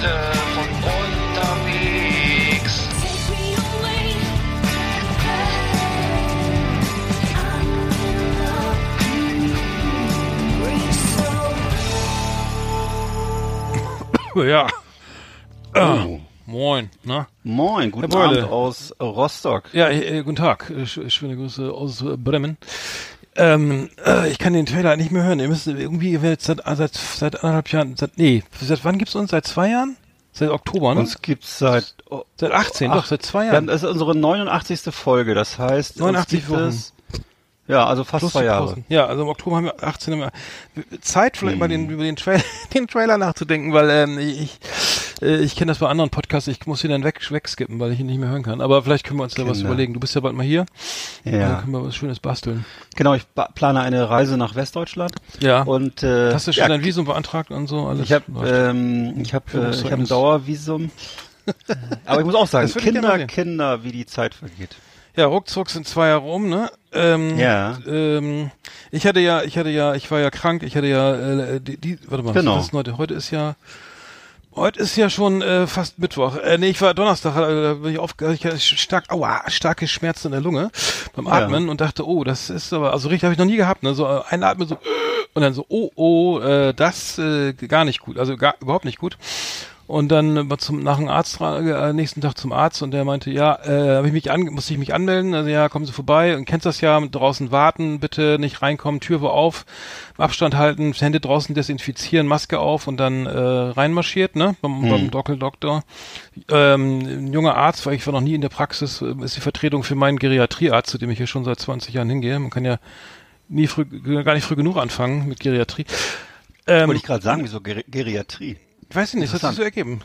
Leute von unterwegs. Ja. Oh. moin, na? Moin, guten Herr Beule. Abend aus Rostock. Ja, äh, guten Tag. Sch- schöne Grüße aus Bremen. Ähm, äh, ich kann den Trailer nicht mehr hören. Ihr müsst irgendwie ihr werdet seit, seit, seit anderthalb Jahren, seit, nee, seit wann gibt's uns? Seit zwei Jahren? Seit Oktober, ne? Uns gibt's seit oh, seit 18, ach, doch, seit zwei ja, Jahren. das ist unsere 89. Folge. Das heißt, uns 89 gibt Wochen. es, ja, also fast Plus zwei Jahre. Ja, also im Oktober haben wir 18 Mal. Zeit vielleicht mal Hm. den, über den, Trail, den Trailer nachzudenken, weil ähm, ich äh, ich kenne das bei anderen Podcasts, ich muss ihn dann weg, wegskippen, weil ich ihn nicht mehr hören kann. Aber vielleicht können wir uns da was Kinder. überlegen. Du bist ja bald mal hier. Dann Ja, können wir was Schönes basteln. genau. Ich ba- plane eine Reise nach Westdeutschland Ja. und äh, Hast du schon ja, dein Visum beantragt und so? Alles Ich habe ähm, ich habe äh, ich habe ein. Dauervisum. Aber ich muss auch sagen, Kinder. Kinder, wie die Zeit vergeht. Ja, ruckzuck sind zwei Jahre um, ne? Ähm, Ja. Ähm, ich hatte ja, ich hatte ja, ich war ja krank, ich hatte ja, äh, die, die warte mal, Genau. ist heute? Heute ist ja, heute ist ja schon äh, fast Mittwoch. Äh, nee, ich war Donnerstag, äh, da bin ich auf, ich hatte stark, aua, starke Schmerzen in der Lunge beim Ja. Atmen und dachte, oh, das ist aber, also richtig habe ich noch nie gehabt, ne? So äh, einatmen so und dann so, oh, oh, äh, das äh, gar nicht gut, also gar überhaupt nicht gut. Und dann zum nach dem Arzt äh, nächsten Tag zum Arzt und der meinte, ja, äh, hab ich mich an, musste ich mich anmelden, also ja, kommen Sie vorbei und kennst das ja, draußen warten, bitte nicht reinkommen, Tür war auf, Abstand halten, Hände draußen desinfizieren, Maske auf und dann äh, reinmarschiert, ne, beim, beim Dockel-Doktor. Ähm, ein junger Arzt, weil ich war noch nie in der Praxis, äh, ist die Vertretung für meinen Geriatriearzt, zu dem ich hier schon seit 20 Jahren hingehe. Man kann ja nie früh, gar nicht früh genug anfangen mit Geriatrie. Ähm, Wollte ich gerade sagen, wieso Ger Geriatrie? Weiß ich nicht, das hat sich so ergeben.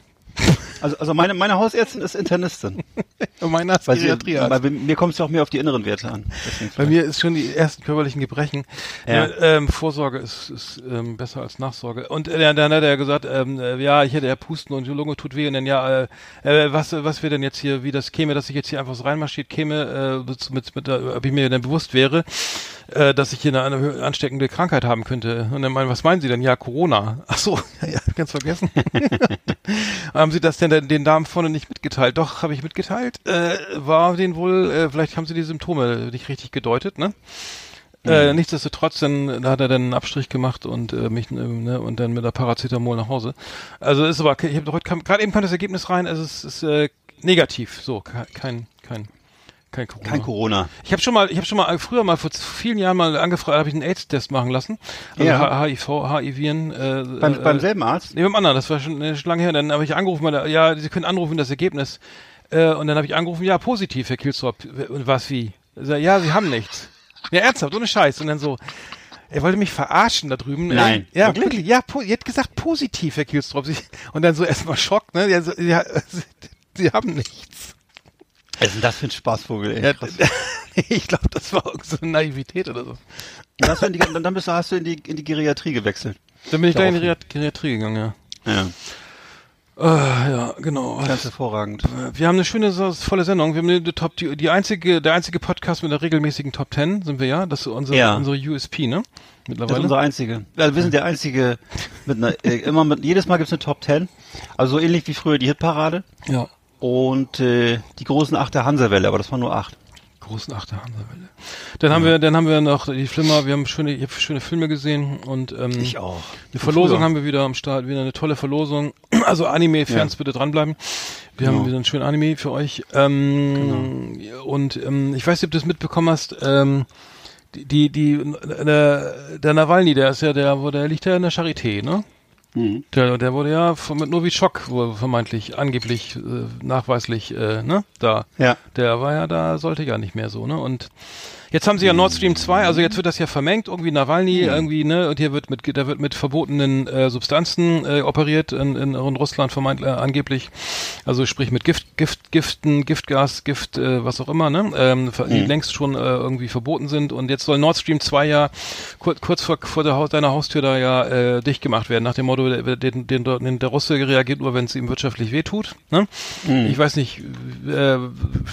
Also, also meine, meine Hausärztin ist Internistin. Meiner ist weil bei mir kommt es ja auch mehr auf die inneren Werte an. Bei mir ist schon die ersten körperlichen Gebrechen. Ja. Ja. ähm, Vorsorge ist, ist ähm, besser als Nachsorge. Und äh, dann hat er gesagt, ähm, äh, ja, ich hätte ja Pusten und die Lunge tut weh. Und dann, ja, äh, äh, was, was wir denn jetzt hier, wie das käme, dass ich jetzt hier einfach so reinmarschiert käme, äh, mit, mit, mit, äh, ob ich mir denn bewusst wäre, äh, dass ich hier eine, ansteckende Krankheit haben könnte. Und dann meinen, was meinen Sie denn? Ja, Corona. Ach so, ja ganz vergessen. haben Sie das denn den, den Damen vorne nicht mitgeteilt? Doch, habe ich mitgeteilt. Äh, war denen wohl, äh, vielleicht haben sie die Symptome nicht richtig gedeutet, ne? Äh, nichtsdestotrotz, dann da hat er dann einen Abstrich gemacht und äh, mich äh, ne, und dann mit der Paracetamol nach Hause. Also ist aber, ich habe heute gerade eben kam das Ergebnis rein, also es ist äh, negativ, so ke- kein kein kein Corona. Kein Corona. Ich habe schon mal, ich habe schon mal früher mal vor vielen Jahren mal angefragt, habe ich einen AIDS-Test machen lassen, also Ja. HIV, HIV-Viren. Äh, Beim, äh, beim selben Arzt? Nee, beim anderen, das war schon, äh, schon lange her. Dann habe ich angerufen, meine, ja, Sie können anrufen, das Ergebnis. Äh, und dann habe ich angerufen, ja, positiv, Herr Kilstrop. Und was, wie? Ja, Sie haben nichts. Ja, ernsthaft, ohne Scheiß. Und dann so, er wollte mich verarschen da drüben. Nein, Äh, ja, wirklich? wirklich? Ja, po, ihr hat gesagt positiv, Herr Kilstrop. Sie, und dann so erstmal Schock, ne? Ja, so, ja, Sie, Sie haben nichts. Was ist denn das für ein Spaßvogel, ey? Ja, Krass. ich glaube, das war irgend so eine Naivität oder so. Dann hast du in die, dann, bist du, hast du in die, in die Geriatrie gewechselt. Dann bin ich da in die Geriatrie gegangen, ja. Ja, Äh, ja, genau. ganz hervorragend. Wir haben eine schöne, volle Sendung. Wir haben eine Top, die, die einzige, der einzige Podcast mit einer regelmäßigen Top 10 sind wir ja. Das ist unsere, Ja. unsere USP, ne? Das ist Mittlerweile. unser einzige. Also wir sind der einzige mit einer, äh, immer mit, jedes Mal gibt's eine Top 10. Also so ähnlich wie früher die Hitparade. ja. Und äh, die großen acht der Hansawelle, aber das waren nur acht. Großen Achter Hansawelle. Dann haben wir, dann haben wir noch die Flimmer, wir haben schöne, ich habe schöne Filme gesehen und ähm, Ich auch. Die Verlosung Früher. haben wir wieder am Start, wieder eine tolle Verlosung. Also Anime-Fans bitte dranbleiben. Wir haben Genau. wieder einen schönen Anime für euch. Ähm, Und ähm, ich weiß nicht, ob du das mitbekommen hast. Ähm, die, die, die der, der Nawalny, der ist ja der, wo der liegt ja in der Charité, ne? Mhm. Der, der wurde ja von, mit Novichok wohl vermeintlich, angeblich, äh, nachweislich, äh, ne? Da. Ja. Der war ja da, sollte ja nicht mehr so, ne? Und jetzt haben sie ja Nord Stream 2, also jetzt wird das ja vermengt, irgendwie Nawalny, irgendwie, ne? Und hier wird mit, da wird mit verbotenen äh, Substanzen äh, operiert in, in, in Russland vermeintlich, äh, angeblich. Also sprich mit Gift, Gift, Giften, Giftgas, Gift, äh, was auch immer, ne? Ähm, die längst schon äh, irgendwie verboten sind. Und jetzt soll Nord Stream 2 ja kur kurz vor, vor der Haus, deiner Haustür da ja äh, dicht gemacht werden, nach dem Motto, der, den, den, den, der Russe reagiert nur, wenn es ihm wirtschaftlich wehtut. Ne? Ich weiß nicht, äh,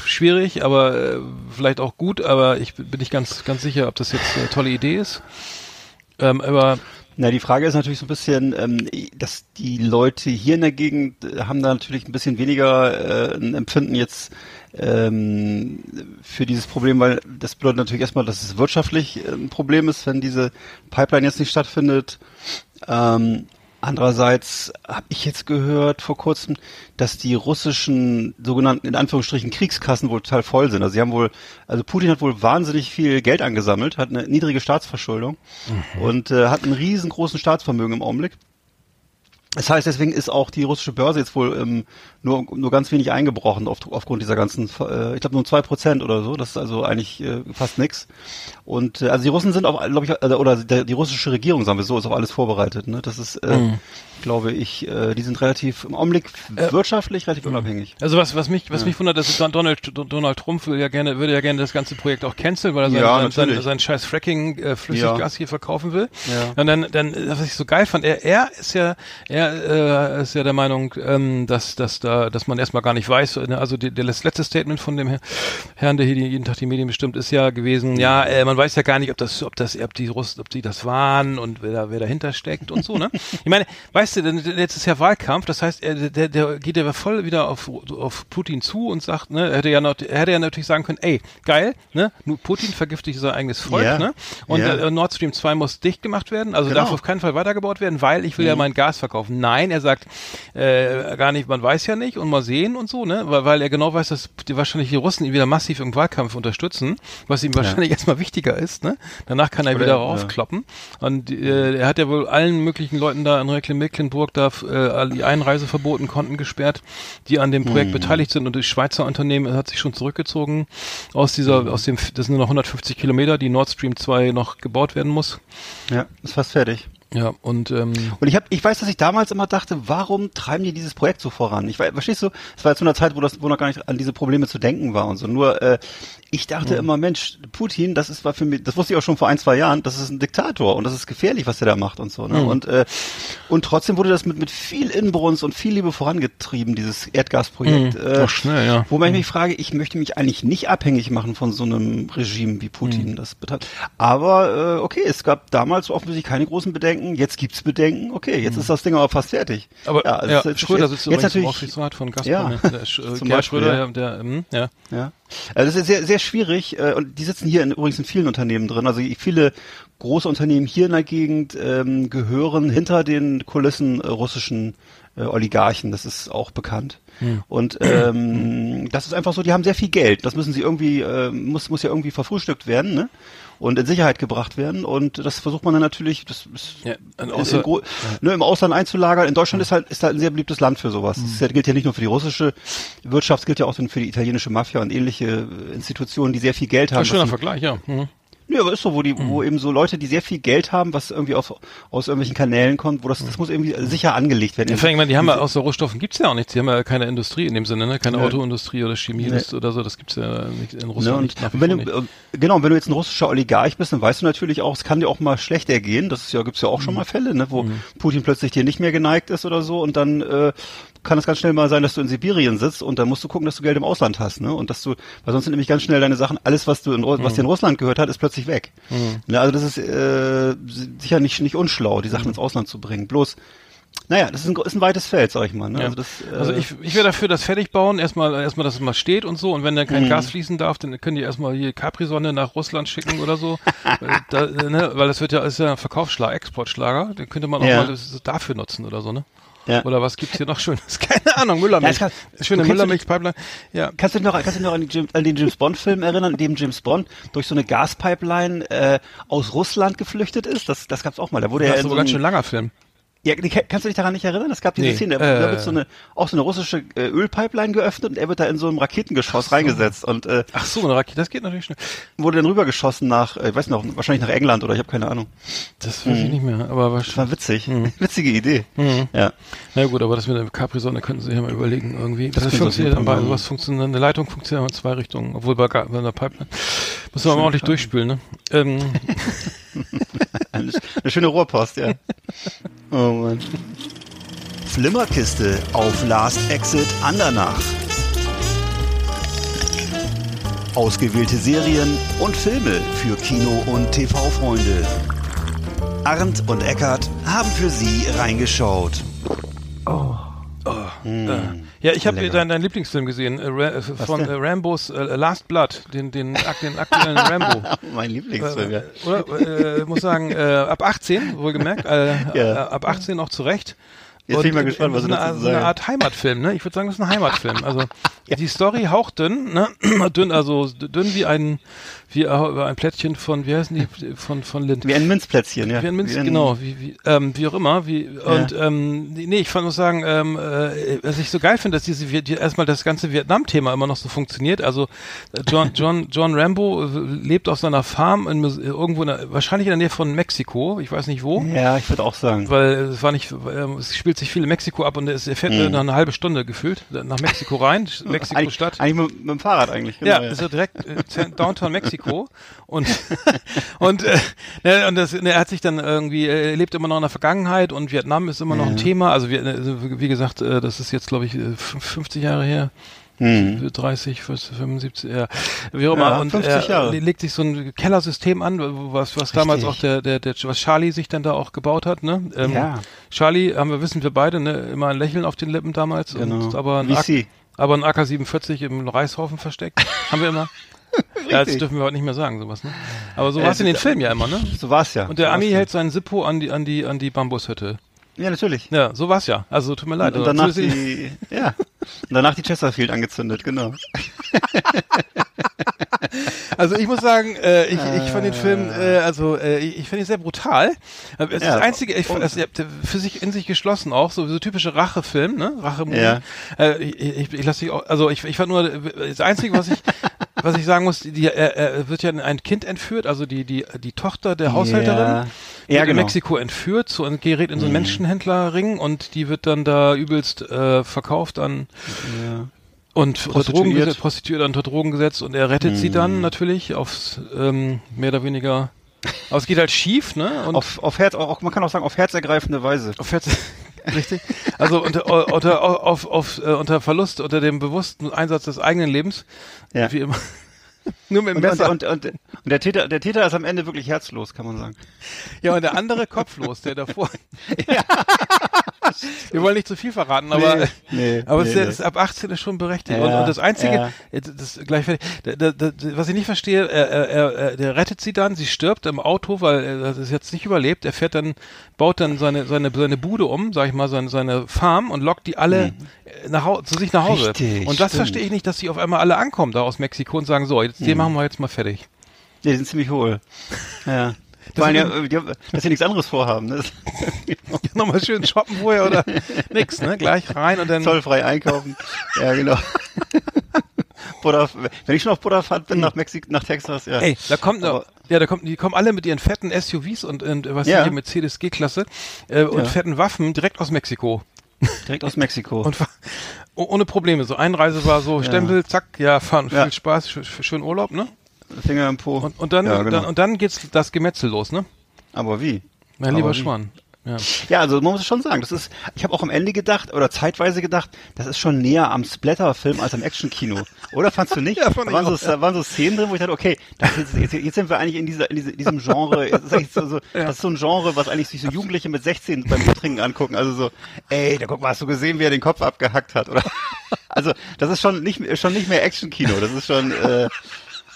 schwierig, aber äh, vielleicht auch gut, aber ich bin nicht ganz, ganz sicher, ob das jetzt eine tolle Idee ist. Ähm, aber Na, die Frage ist natürlich so ein bisschen, ähm, dass die Leute hier in der Gegend äh, haben da natürlich ein bisschen weniger äh, ein Empfinden jetzt ähm, für dieses Problem, weil das bedeutet natürlich erstmal, dass es wirtschaftlich äh, ein Problem ist, wenn diese Pipeline jetzt nicht stattfindet. Ähm, Andererseits habe ich jetzt gehört vor kurzem, dass die russischen sogenannten in Anführungsstrichen Kriegskassen wohl total voll sind. Also sie haben wohl, also Putin hat wohl wahnsinnig viel Geld angesammelt, hat eine niedrige Staatsverschuldung mhm. und äh, hat einen riesengroßen Staatsvermögen im Augenblick. Das heißt, deswegen ist auch die russische Börse jetzt wohl ähm, nur, nur ganz wenig eingebrochen auf, aufgrund dieser ganzen, äh, ich glaube nur zwei Prozent oder so. Das ist also eigentlich äh, fast nix. Und äh, also die Russen sind auch, glaube ich, also, oder der, die russische Regierung, sagen wir so, ist auch alles vorbereitet. Ne? Das ist, äh, mhm glaube ich, äh, die sind relativ im Augenblick äh, wirtschaftlich relativ unabhängig. Also was, was mich, was ja. mich wundert, dass Donald, Donald Trump will ja gerne, würde ja gerne das ganze Projekt auch canceln, weil er sein, ja, sein, sein, sein, scheiß Fracking äh, Flüssiggas ja. hier verkaufen will. Ja. Und dann, dann, was ich so geil fand, er, er ist ja, er äh, ist ja der Meinung, ähm, dass, dass da, dass man erstmal gar nicht weiß, ne, also die, der letzte Statement von dem Herrn, der hier jeden Tag die Medien bestimmt, ist ja gewesen, ja, äh, man weiß ja gar nicht, ob das, ob das, ob die Russen, ob die das waren und wer da, wer dahinter steckt und so, ne? Ich meine, weißt du, jetzt ist ja Wahlkampf, das heißt, er, der, der geht ja voll wieder auf, auf Putin zu und sagt, ne, er hätte ja noch, er hätte ja natürlich sagen können, ey, geil, ne, nur Putin vergiftet sein eigenes Volk, ja. ne, und ja. äh, Nord Stream 2 muss dicht gemacht werden, also genau. darf auf keinen Fall weitergebaut werden, weil ich will mhm. ja mein Gas verkaufen. Nein, er sagt, äh, gar nicht, man weiß ja nicht und mal sehen und so, ne, weil, weil er genau weiß, dass die wahrscheinlich die Russen ihn wieder massiv im Wahlkampf unterstützen, was ihm wahrscheinlich ja. erstmal wichtiger ist, ne, danach kann er Oder, wieder raufkloppen und äh, er hat ja wohl allen möglichen Leuten da in Recklen-Mecklenburg da äh, die Einreiseverboten Konten gesperrt, die an dem Projekt hm. beteiligt sind und das Schweizer Unternehmen hat sich schon zurückgezogen aus dieser, hm. aus dem, das sind nur noch 150 Kilometer, die Nord Stream 2 noch gebaut werden muss. Ja, ist fast fertig. Ja, und ähm, und ich habe ich weiß, dass ich damals immer dachte, warum treiben die dieses Projekt so voran? Ich weiß, verstehst du, es war zu einer Zeit, wo das wo noch gar nicht an diese Probleme zu denken war und so. Nur äh, ich dachte mhm. immer, Mensch, Putin, das ist war für mich, das wusste ich auch schon vor ein, zwei Jahren, das ist ein Diktator und das ist gefährlich, was der da macht und so, ne? Mhm. Und äh, und trotzdem wurde das mit mit viel Inbrunst und viel Liebe vorangetrieben, dieses Erdgasprojekt. Mhm. Äh, Doch schnell, ja. Wobei ich mich frage, ich möchte mich eigentlich nicht abhängig machen von so einem Regime wie Putin mhm. das betreibt. Aber äh, okay, es gab damals offensichtlich keine großen Bedenken, jetzt gibt's Bedenken. Okay, jetzt mhm. ist das Ding aber fast fertig. Aber ja, ja jetzt, Schröder sitzt jetzt, jetzt natürlich von Gazprom, ja, der, Sch Gerhard Schröder, ja. der, ähm, ja. ja. Also das ist sehr, sehr schwierig äh, und die sitzen hier in, übrigens in vielen Unternehmen drin. Also viele große Unternehmen hier in der Gegend ähm, gehören hinter den Kulissen äh, russischen äh, Oligarchen. Das ist auch bekannt. Hm. Und ähm, das ist einfach so, die haben sehr viel Geld. Das müssen sie irgendwie, äh, muss, muss ja irgendwie verfrühstückt werden, ne? Und in Sicherheit gebracht werden. Und das versucht man dann natürlich, das ist, ja, außer, in, in, ja. ne, im Ausland einzulagern. In Deutschland ist halt ist halt ein sehr beliebtes Land für sowas. Mhm. Das gilt ja nicht nur für die russische Wirtschaft, es gilt ja auch für die italienische Mafia und ähnliche Institutionen, die sehr viel Geld haben. Ein schöner Vergleich, ja. Mhm. Ja, aber ist so, wo die, mhm. wo eben so Leute, die sehr viel Geld haben, was irgendwie aus, aus irgendwelchen Kanälen kommt, wo das, das muss irgendwie sicher angelegt werden. Ja, vor allem, die haben ja aus der Rohstoffen gibt's ja auch nichts. Die haben ja keine Industrie in dem Sinne, ne? Keine ja. Autoindustrie oder Chemie ja. oder so. Das gibt's ja nicht in Russland. Ne, nicht, und wenn du, nicht. Äh, genau, wenn du jetzt ein russischer Oligarch bist, dann weißt du natürlich auch, es kann dir auch mal schlecht ergehen. Das ist ja, gibt's ja auch mhm. schon mal Fälle, ne? Wo mhm. Putin plötzlich dir nicht mehr geneigt ist oder so und dann, äh, kann es ganz schnell mal sein, dass du in Sibirien sitzt und dann musst du gucken, dass du Geld im Ausland hast, ne? Und dass du, weil sonst sind nämlich ganz schnell deine Sachen, alles, was du in, was mhm. dir in Russland gehört hat, ist plötzlich weg. Mhm. Ne? Also das ist äh, sicher nicht, nicht unschlau, die Sachen mhm. ins Ausland zu bringen. Bloß, naja, das ist ein, ist ein weites Feld, sag ich mal. Ne? Ja. Also, das, äh also ich, ich wäre dafür, das fertig bauen, erstmal, erstmal, dass es mal steht und so. Und wenn dann kein mhm. Gas fließen darf, dann können die erstmal hier Capri-Sonne nach Russland schicken oder so. da, ne? Weil das wird ja, ist ja ein Verkaufsschlager, Exportschlager. Den könnte man auch ja. mal dafür nutzen oder so, ne? Ja. Oder was gibt's hier noch Schönes? Keine Ahnung, Müllermilch. Ja, kann, Schöne Müllermilch-Pipeline. Ja. Kannst du dich noch, kannst du dich noch an, James, an den James Bond-Film erinnern, in dem James Bond durch so eine Gaspipeline äh, aus Russland geflüchtet ist? Das, das gab's auch mal. Da wurde das er ist so ein ganz schön langer Film. Ja, kannst du dich daran nicht erinnern? Es gab diese nee, Szene, da, äh, wird so eine, auch so eine russische äh, Ölpipeline geöffnet und er wird da in so einem Raketengeschoss so. reingesetzt und äh, Ach so, eine Rakete, das geht natürlich schnell. Wurde dann rübergeschossen nach, äh, ich weiß noch, wahrscheinlich nach England oder ich habe keine Ahnung. Das weiß hm. ich nicht mehr, aber was. Das war witzig, hm. witzige Idee. Hm. Ja. Na gut, aber das mit der Capri-Sonne könnten Sie sich ja mal überlegen irgendwie. Das, das funktioniert dann bei sowas funktioniert, eine Leitung funktioniert in zwei Richtungen, obwohl bei, bei einer Pipeline muss man mal ordentlich durchspülen, ne? Ähm. eine, eine schöne Rohrpost, ja. Oh Mann. Flimmerkiste auf Last Exit Andernach. Ausgewählte Serien und Filme für Kino- und TV-Freunde. Arndt und Eckart haben für Sie reingeschaut. Oh. Äh, ja, ich habe deinen dein Lieblingsfilm gesehen, äh, Ra äh, von äh, Rambos äh, Last Blood, den, den, den aktuellen Rambo. mein Lieblingsfilm, Äh, ja. Oder? Äh, muss sagen, äh, ab 18, wohlgemerkt, äh, Ja. ab 18 auch zu Recht. Jetzt bin ich mal gespannt, was du eine, dazu so eine sagst. Art Heimatfilm, ne? Ich würde sagen, das ist ein Heimatfilm. Also die Story hauchdünn, ne? dünn, also dünn wie ein wie äh, ein Plättchen von, wie heißen die, von von Lind. Wie ein Minzplätzchen, ja. Wie ein Minz, Wie ein- genau, wie, wie, ähm, wie auch immer, wie, und, ähm, nee, ich fand muss sagen, ähm, äh, was ich so geil finde, dass diese, die, erstmal das ganze Vietnam-Thema immer noch so funktioniert, also, äh, John, John, John Rambo äh, lebt auf seiner Farm in, irgendwo, in der, wahrscheinlich in der Nähe von Mexiko, ich weiß nicht wo, Ja, ich würde auch sagen. weil es war nicht, ähm, es spielt sich viel in Mexiko ab und es er fährt nach einer halbe Stunde gefühlt nach Mexiko rein, Mexiko-Stadt. eigentlich mit, mit dem Fahrrad eigentlich. Ja, genau, ist ja direkt äh, Downtown Mexiko und und äh, ne, und das, ne, er hat sich dann irgendwie äh, er lebt immer noch in der Vergangenheit und Vietnam ist immer noch ein Thema. Also, wir, also wie gesagt, äh, das ist jetzt glaube ich äh, fünf- 50 Jahre her. Hm. 30, 40, 75, ja, wie auch immer. Ja, und 50 er Jahre. le- legt sich so ein Kellersystem an, was, was damals auch der, der, der, was Charlie sich dann da auch gebaut hat, ne? Ähm, Ja. Charlie, haben wir, wissen wir beide, ne? Immer ein Lächeln auf den Lippen damals. Genau. Und, aber ein Wie aber ein AK-47 im Reishaufen versteckt. Haben wir immer. ja, das dürfen wir heute nicht mehr sagen, sowas, ne? Aber so Äh, war es in den Filmen ja immer, ne? So war's ja. Und der so Ami hält seinen Sippo an die, an die, an die Bambushütte. Ja, natürlich. Ja, so war's ja. Also tut mir leid. Und danach die, ja. Und danach die Chesterfield angezündet, genau. Also ich muss sagen, äh, ich, ich fand den Film, äh, also äh, ich, finde ihn sehr brutal. Es ist Ja. das einzige, ich fand das ja, für sich in sich geschlossen auch, so, so typische Rachefilm, ne? Rache Ja. äh, ich, ich, ich lasse dich auch, also ich, ich fand nur das einzige, was ich was ich sagen muss, die, er, er wird ja ein Kind entführt, also die die die Tochter der Haushälterin. Ja, wird ja in genau. Mexiko entführt so, und gerät in so einen Menschenhändlerring und die wird dann da übelst äh, verkauft an Ja. und unter Prostituiert. Drogen gesetzt, prostituiert unter Drogen gesetzt und er rettet sie dann natürlich aufs ähm, mehr oder weniger. Aber es geht halt schief, ne? Und Auf, auf Herz, auch, man kann auch sagen, auf herzergreifende Weise. auf Herz, richtig. Also unter, unter auf, auf äh, unter Verlust, unter dem bewussten Einsatz des eigenen Lebens, Ja. wie immer. Nur mit dem Und, Messer. und, und, und der Täter, der Täter ist am Ende wirklich herzlos, kann man sagen. ja, und der andere kopflos, der davor. Wir wollen nicht zu viel verraten, aber, Nee, nee, aber es nee, ist ab 18 ist schon berechtigt. Ja, und, und das Einzige, ja. das ist gleich was ich nicht verstehe, er, er, er, er, der rettet sie dann, sie stirbt im Auto, weil er das jetzt nicht überlebt. Er fährt dann, baut dann seine, seine, seine Bude um, sag ich mal, seine, seine Farm und lockt die alle äh, nach, zu sich nach Hause. Richtig, und das stimmt. verstehe ich nicht, dass sie auf einmal alle ankommen da aus Mexiko und sagen, so, jetzt, Hm. den machen wir jetzt mal fertig. Ja, die sind ziemlich hohl. Ja. Weil ja, die, dass sie nichts anderes vorhaben. Ne? Nochmal schön shoppen vorher oder nix, ne? Gleich rein und dann. Zollfrei einkaufen. ja, genau. Buddha, wenn ich schon auf Buddha-Fahrt bin nach Mexiko, nach Texas, ja. Ey, da kommt Aber- ja, da kommt, die kommen alle mit ihren fetten SUVs und, und was Ja. ja. hier Mercedes G-Klasse äh, und Ja. fetten Waffen direkt aus Mexiko Direkt aus Mexiko. und oh- ohne Probleme. So Einreise war so Stempel, zack, ja, fahren, Ja. viel Spaß, sch sch schön Urlaub, ne? Finger im Po. Und, und dann, ja, genau. dann und dann geht's das Gemetzel los, ne? Aber wie? Mein Aber lieber wie? Schwan. Ja. Ja, also man muss schon sagen, das ist, ich habe auch am Ende gedacht, oder zeitweise gedacht, das ist schon näher am Splatter-Film als am Action-Kino. Oder fandst du nicht? Ja, fand da, waren auch, so, da waren so Szenen drin, wo ich dachte, okay, ist, jetzt, jetzt sind wir eigentlich in, dieser, in diese- diesem Genre, das ist, so, so, das ist so ein Genre, was eigentlich sich so Jugendliche mit 16 beim Trinken angucken. Also so, ey, da guck mal, hast du gesehen, wie er den Kopf abgehackt hat? Oder? Also das ist schon nicht, schon nicht mehr Action-Kino, das ist schon... Äh,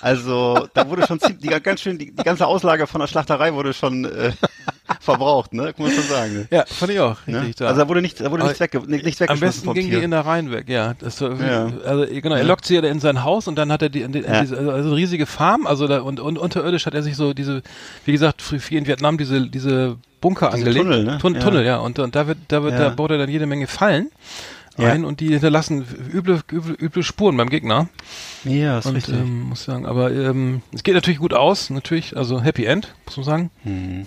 also da wurde schon ziemlich, die, ganz schön, die, die ganze Auslage von der Schlachterei wurde schon äh, verbraucht, ne? Kann man schon sagen. Ne? ja, fand ich auch, Ne? richtig. da. Also da wurde nicht, da wurde nichts, wegge nicht, nichts Am weggeschmissen besten vom ging die Tier. Innereien weg, ja. Das Ja. Also genau, er lockt sie ja in sein Haus und dann hat er die, die, Ja. diese, also eine riesige Farm, also da, und, und unterirdisch hat er sich so diese, wie gesagt, für in Vietnam diese diese Bunker Diese angelegt. Tunnel, ne? Tun Ja. Tunnel, ja. Und, und da wird, da wird, Ja. da baut er dann jede Menge Fallen Ja. ein und die hinterlassen üble, üble, üble Spuren beim Gegner. Ja, ist Und richtig. ähm, muss sagen, aber ähm, es geht natürlich gut aus, natürlich, also Happy End, muss man sagen. Hm.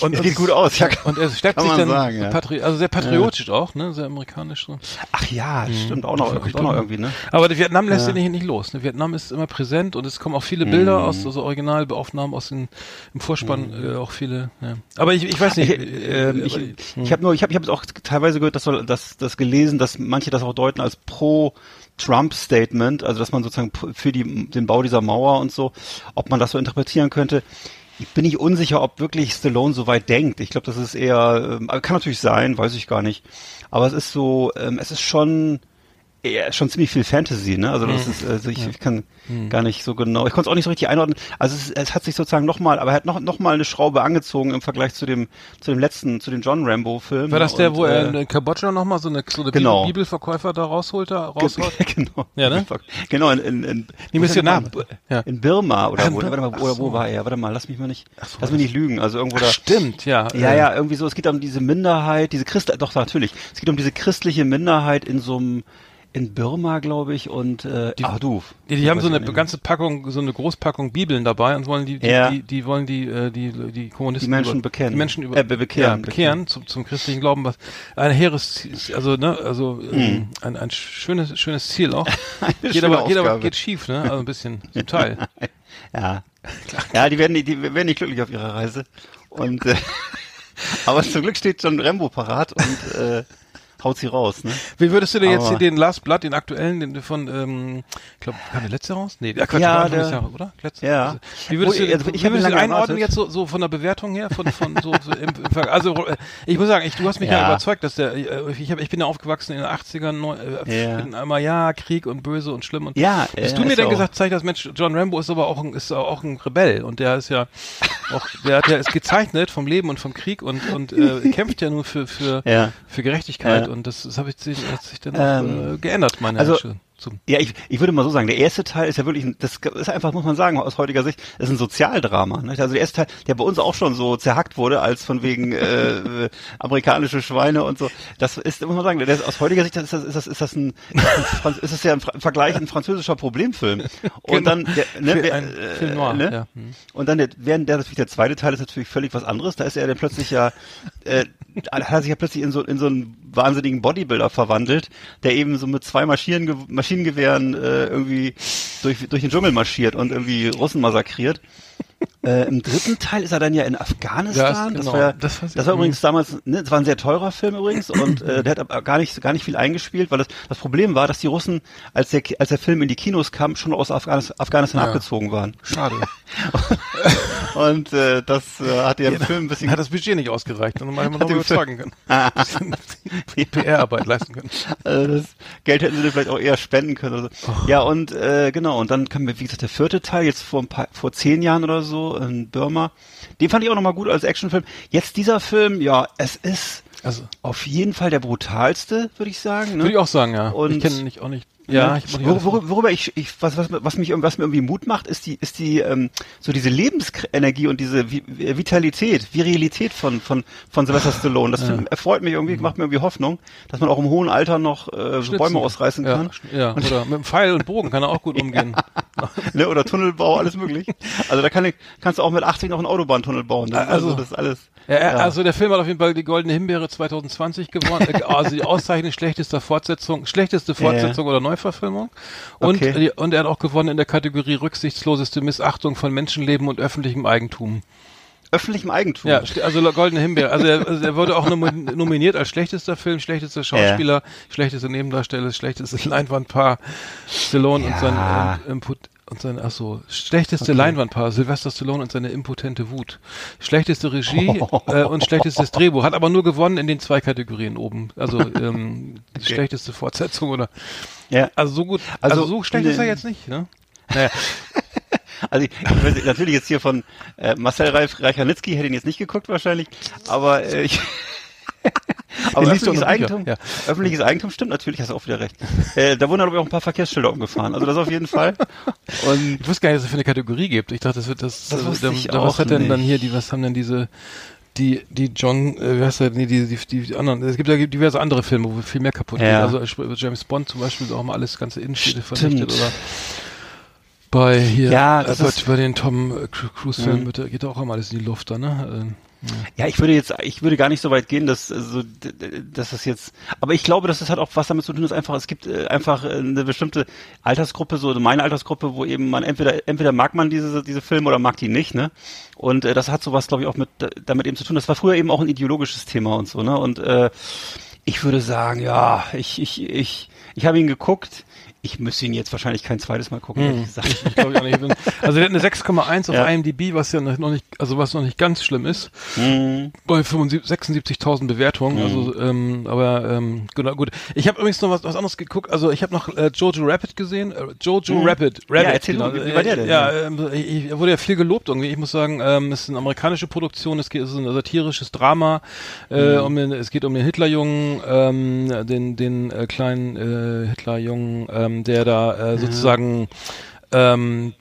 Und, Es geht gut aus, ja. Und er kann sich dann sagen, ja. also sehr patriotisch auch, ne, sehr amerikanisch so. Ach ja, das stimmt auch noch, auch noch irgendwie, ne? Aber Vietnam lässt Ja. ja. nicht, nicht los. Ne? Vietnam ist immer präsent und es kommen auch viele Bilder Mhm. aus, also Originalaufnahmen aus den, im Vorspann äh, auch viele. Ja. Aber ich, ich weiß nicht. Ich, äh, ähm, ich, aber- ich habe nur, ich habe, ich habe auch teilweise gehört, dass soll, das, gelesen, dass manche das auch deuten als pro Trump-Statement, also dass man sozusagen für die, den Bau dieser Mauer und so, ob man das so interpretieren könnte. Ich bin nicht unsicher, ob wirklich Stallone so weit denkt. Ich glaube, das ist eher, ähm, kann natürlich sein, weiß ich gar nicht. Aber es ist so, ähm, es ist schon, eher schon ziemlich viel Fantasy, ne? Also das Mhm. ist, also ich, Ja. ich kann gar nicht so genau, ich konnte es auch nicht so richtig einordnen. Also es, es hat sich sozusagen nochmal, aber er hat noch, noch mal eine Schraube angezogen im Vergleich zu dem, zu dem letzten, zu den John Rambo-Filmen. War das der, Und, wo er äh, in Kambodscha nochmal so eine, so eine Genau. Bibel, Bibelverkäufer da rausholt, da Ge- rausholt? genau. Ja, ne? Genau, in, in, in Die Missionar. Name? Ja. In Birma oder in wo, Bir- warte mal, oder so. wo war er? Warte mal, lass mich mal nicht, so, lass mich nicht lügen. Also irgendwo da. Ach, stimmt, ja. Ja, äh, ja, irgendwie so. Es geht um diese Minderheit, diese Christ, doch natürlich. Es geht um diese christliche Minderheit in so einem, in Birma, glaube ich, und äh, ach du. Die, die haben so eine ganze Packung, so eine Großpackung Bibeln dabei und wollen die, die, Ja. die, die wollen die, äh, die, die Kommunisten Die Menschen über, bekennen. die Menschen über, Äh, be- bekehren, ja, bekehren zum, zum christlichen Glauben, was ein hehres, Ziel- also ne, also ähm, ein, ein schönes, schönes Ziel auch. Geht aber, geht aber geht schief, ne, also ein bisschen zum Teil. Ja. Ja, die werden, nicht- die werden nicht glücklich auf ihrer Reise. Und äh, aber zum Glück steht John Rambo parat und äh, haut sie raus, ne? Wie würdest du dir jetzt hier den Last Blood, den aktuellen, den von, ähm, ich glaube, kam der letzte raus? Nee, der Quatsch, Ja, der- Jahres, oder? Letzte, Ja. Also, wie würdest Wo- du, also wie ich hab würdest du einordnen erwartet. jetzt so, so von der Bewertung her, von, von so, so im, im also äh, ich muss sagen, ich, du hast mich ja, Ja. überzeugt, dass der, äh, ich, hab, ich bin ja aufgewachsen in den 80ern, neu, äh, Ja. bin einmal ja Krieg und böse und schlimm und Ja, Hast du mir denn auch- gesagt, zeig das Mensch, John Rambo ist aber auch ein, ist auch ein Rebell und der ist ja auch, der hat ja ist gezeichnet vom Leben und vom Krieg und und äh, kämpft ja nur für für Ja. für Gerechtigkeit. Und das, das habe ich sich, hat sich dann Ähm, auch, äh, geändert, meine also- zum Ja, ich, ich würde mal so sagen, der erste Teil ist ja wirklich, ein, das ist einfach, muss man sagen, aus heutiger Sicht, ist ein Sozialdrama. Nicht? Also der erste Teil, der bei uns auch schon so zerhackt wurde, als von wegen äh, amerikanische Schweine und so. Das ist, muss man sagen, der ist, aus heutiger Sicht ist das, ist das, ist das ein, ist das, ein ist das ja Fra- im Vergleich ein französischer Problemfilm. Und Genau. dann, der, ne, wer- ein äh, noir, ne? ja. Hm. Und dann der, während der natürlich der zweite Teil ist natürlich völlig was anderes. Da ist er dann plötzlich ja, äh, hat sich ja plötzlich in so in so einen wahnsinnigen Bodybuilder verwandelt, der eben so mit zwei Maschinen, Maschinengewehren äh, irgendwie durch durch den Dschungel marschiert und irgendwie Russen massakriert. Äh, Im dritten Teil ist er dann ja in Afghanistan. Ja, ist- das genau. war, ja, Das das, war- war übrigens damals, ne, das war ein sehr teurer Film übrigens und äh, der hat aber gar nicht gar nicht viel eingespielt, weil das das Problem war, dass die Russen, als der als der Film in die Kinos kam, schon aus Afghanistan, Afghanistan Ja. abgezogen waren. Schade. Und äh, das äh, hat ja im Ja, Film ein bisschen Hat das Budget nicht ausgereicht, dann hätte man Hat noch überzeugen können. Ein bisschen PR-Arbeit leisten können. Also das Geld hätten sie vielleicht auch eher spenden können. Oder so. Ja, und äh, genau, und dann kam, wie gesagt, der vierte Teil, jetzt vor ein paar, vor zehn Jahren oder so, in Burma. Den fand ich auch nochmal gut als Actionfilm. Jetzt dieser Film, ja, es ist Also, auf jeden Fall der brutalste, würde ich sagen. Ne? würde ich auch sagen, ja. Und- ich kenne nicht auch nicht. Ja, ich, ich Wor worüber, worüber ich, ich was, was, was mich was mir irgendwie Mut macht, ist die ist die ähm, so diese Lebensenergie und diese Vi Vitalität, Virilität von von von Sylvester Stallone. Das erfreut mich irgendwie, macht mir irgendwie Hoffnung, dass man auch im hohen Alter noch äh, so. Bäume ausreißen ja, kann. sch- Ja, oder mit dem Pfeil und Bogen kann er auch gut umgehen. ne, oder Tunnelbau, alles möglich. Also da kann ich, kannst du auch mit 80 noch einen Autobahntunnel bauen. Das, also, Also- das alles. Ja, ja, also der Film hat auf jeden Fall die Goldene Himbeere 2020 gewonnen. Also die Auszeichnung schlechtester Fortsetzung, schlechteste Fortsetzung oder Neuverfilmung. Und, Okay. und er hat auch gewonnen in der Kategorie rücksichtsloseste Missachtung von Menschenleben und öffentlichem Eigentum. Öffentlichem Eigentum. Ja, also Goldene Himbeere. Also er, also er wurde auch nomi- nominiert als schlechtester Film, schlechtester Schauspieler, schlechteste Nebendarsteller, schlechteste Leinwandpaar, Stallone und sein Ja. Input und sein, ach so, schlechteste Leinwandpaar, Sylvester Stallone und seine impotente Wut. Schlechteste Regie äh, und schlechtestes Drehbuch. Hat aber nur gewonnen in den zwei Kategorien oben. Also ähm, die schlechteste Fortsetzung oder ja. also so gut, also, Also, so schlecht ist er jetzt nicht, ne? Naja, Also ich, ich weiß, natürlich jetzt hier von äh, Marcel Reif Reichernitzky hätte ihn jetzt nicht geguckt wahrscheinlich, aber äh, ich aber öffentliches Eigentum, ja. öffentliches Eigentum stimmt natürlich, hast du auch wieder recht. Äh, da wurden aber auch ein paar Verkehrsschilder umgefahren, also das auf jeden Fall. Und ich wusste gar nicht, was es für eine Kategorie gibt. Ich dachte, das wird das, Das äh, wusste da- ich daraus auch hat denn dann hier die, was haben denn diese die, die John, äh, wie heißt der, nee, die, die, die anderen, es gibt ja diverse andere Filme, wo viel mehr kaputt Ja. geht. Also äh, James Bond zum Beispiel auch mal alles ganze Innenstädte vernichtet oder bei hier, Ja, äh, das bei, ist- bei den Tom äh, Cru- Cruise Filmen Mhm. da- geht auch immer alles in die Luft da, ne? Ja, ich würde jetzt, ich würde gar nicht so weit gehen, dass also, dass das jetzt, aber ich glaube, dass das hat auch was damit zu tun, dass einfach es gibt äh, einfach äh, eine bestimmte Altersgruppe, so meine Altersgruppe, wo eben man entweder entweder mag man diese diese Filme oder mag die nicht, ne? Und äh, das hat sowas, glaube ich, auch mit damit eben zu tun. Das war früher eben auch ein ideologisches Thema und so, ne? Und äh, ich würde sagen, ja, ich ich ich ich habe ihn geguckt. Ich müsste ihn jetzt wahrscheinlich kein zweites Mal gucken. Hm. Ich, ich glaube auch nicht. Also der hat eine 6,1 auf ja. IMDb, was ja noch nicht, also was noch nicht ganz schlimm ist. Hm. Bei 76.000 Bewertungen. Hm. Also, ähm, aber ähm, genau, gut. Ich habe übrigens noch was, was anderes geguckt. Also ich habe noch äh, Jojo Rabbit gesehen. Äh, Jojo hm. Rabbit. Rabbit. Ja, erzähl genau. wie war der denn? Ja, äh, ich, ich wurde ja viel gelobt irgendwie. Ich muss sagen, ähm, es ist eine amerikanische Produktion. Es, geht, es ist ein satirisches Drama. Äh, hm. um den, es geht um den Hitlerjungen, ähm, den den äh, kleinen äh, Hitlerjungen. Ähm, ähm, der da äh, sozusagen ähm,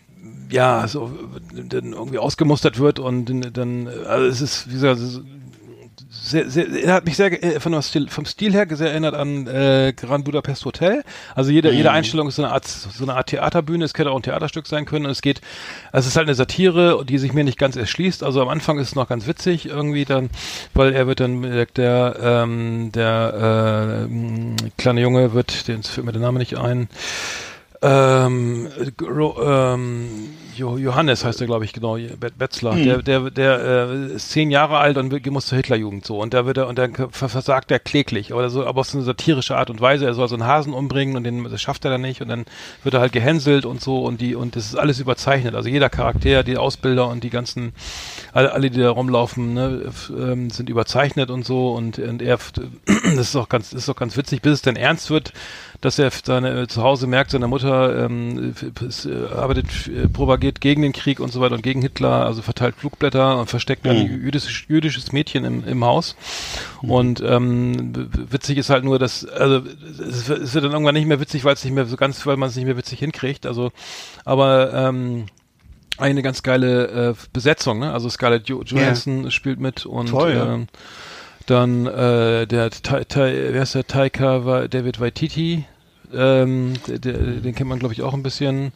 ja so dann irgendwie ausgemustert wird und dann also es ist wie gesagt sehr, sehr, er hat mich sehr äh, von Stil, vom Stil her sehr erinnert an äh, Grand Budapest Hotel. Also jede, mhm. jede Einstellung ist so eine Art so eine Art Theaterbühne. Es hätte auch ein Theaterstück sein können. Und es geht, also es ist halt eine Satire, die sich mir nicht ganz erschließt. Also am Anfang ist es noch ganz witzig irgendwie dann, weil er wird dann der der, ähm, der äh, kleine Junge wird, den fällt mir der Name nicht ein. Ähm, ähm, Johannes heißt er, glaube ich, genau, Betzler. Hm. Der, der, der äh, ist zehn Jahre alt und muss zur Hitlerjugend so. Und da wird er, und dann versagt er kläglich, aber so, aber auf so eine satirische Art und Weise. Er soll so einen Hasen umbringen und den, das schafft er dann nicht. Und dann wird er halt gehänselt und so und die, und das ist alles überzeichnet. Also jeder Charakter, die Ausbilder und die ganzen, alle, alle die da rumlaufen, ne, ähm, sind überzeichnet und so. Und, und er, das ist auch ganz, ist auch ganz witzig, bis es dann ernst wird dass er seine, zu Hause merkt, seine Mutter ähm, äh, arbeitet, äh, propagiert gegen den Krieg und so weiter und gegen Hitler, also verteilt Flugblätter und versteckt ein mhm. jüdisch, jüdisches Mädchen im, im Haus. Mhm. Und ähm, witzig ist halt nur, dass, also es, es wird dann irgendwann nicht mehr witzig, weil es nicht mehr so ganz, weil man es nicht mehr witzig hinkriegt. Also, aber ähm, eine ganz geile äh, Besetzung, ne? Also Scarlett Johansson yeah. spielt mit und Toll, ja. ähm, dann äh, der Ta Ta wer ist der Taika David Waititi, ähm, der, den kennt man glaube ich auch ein bisschen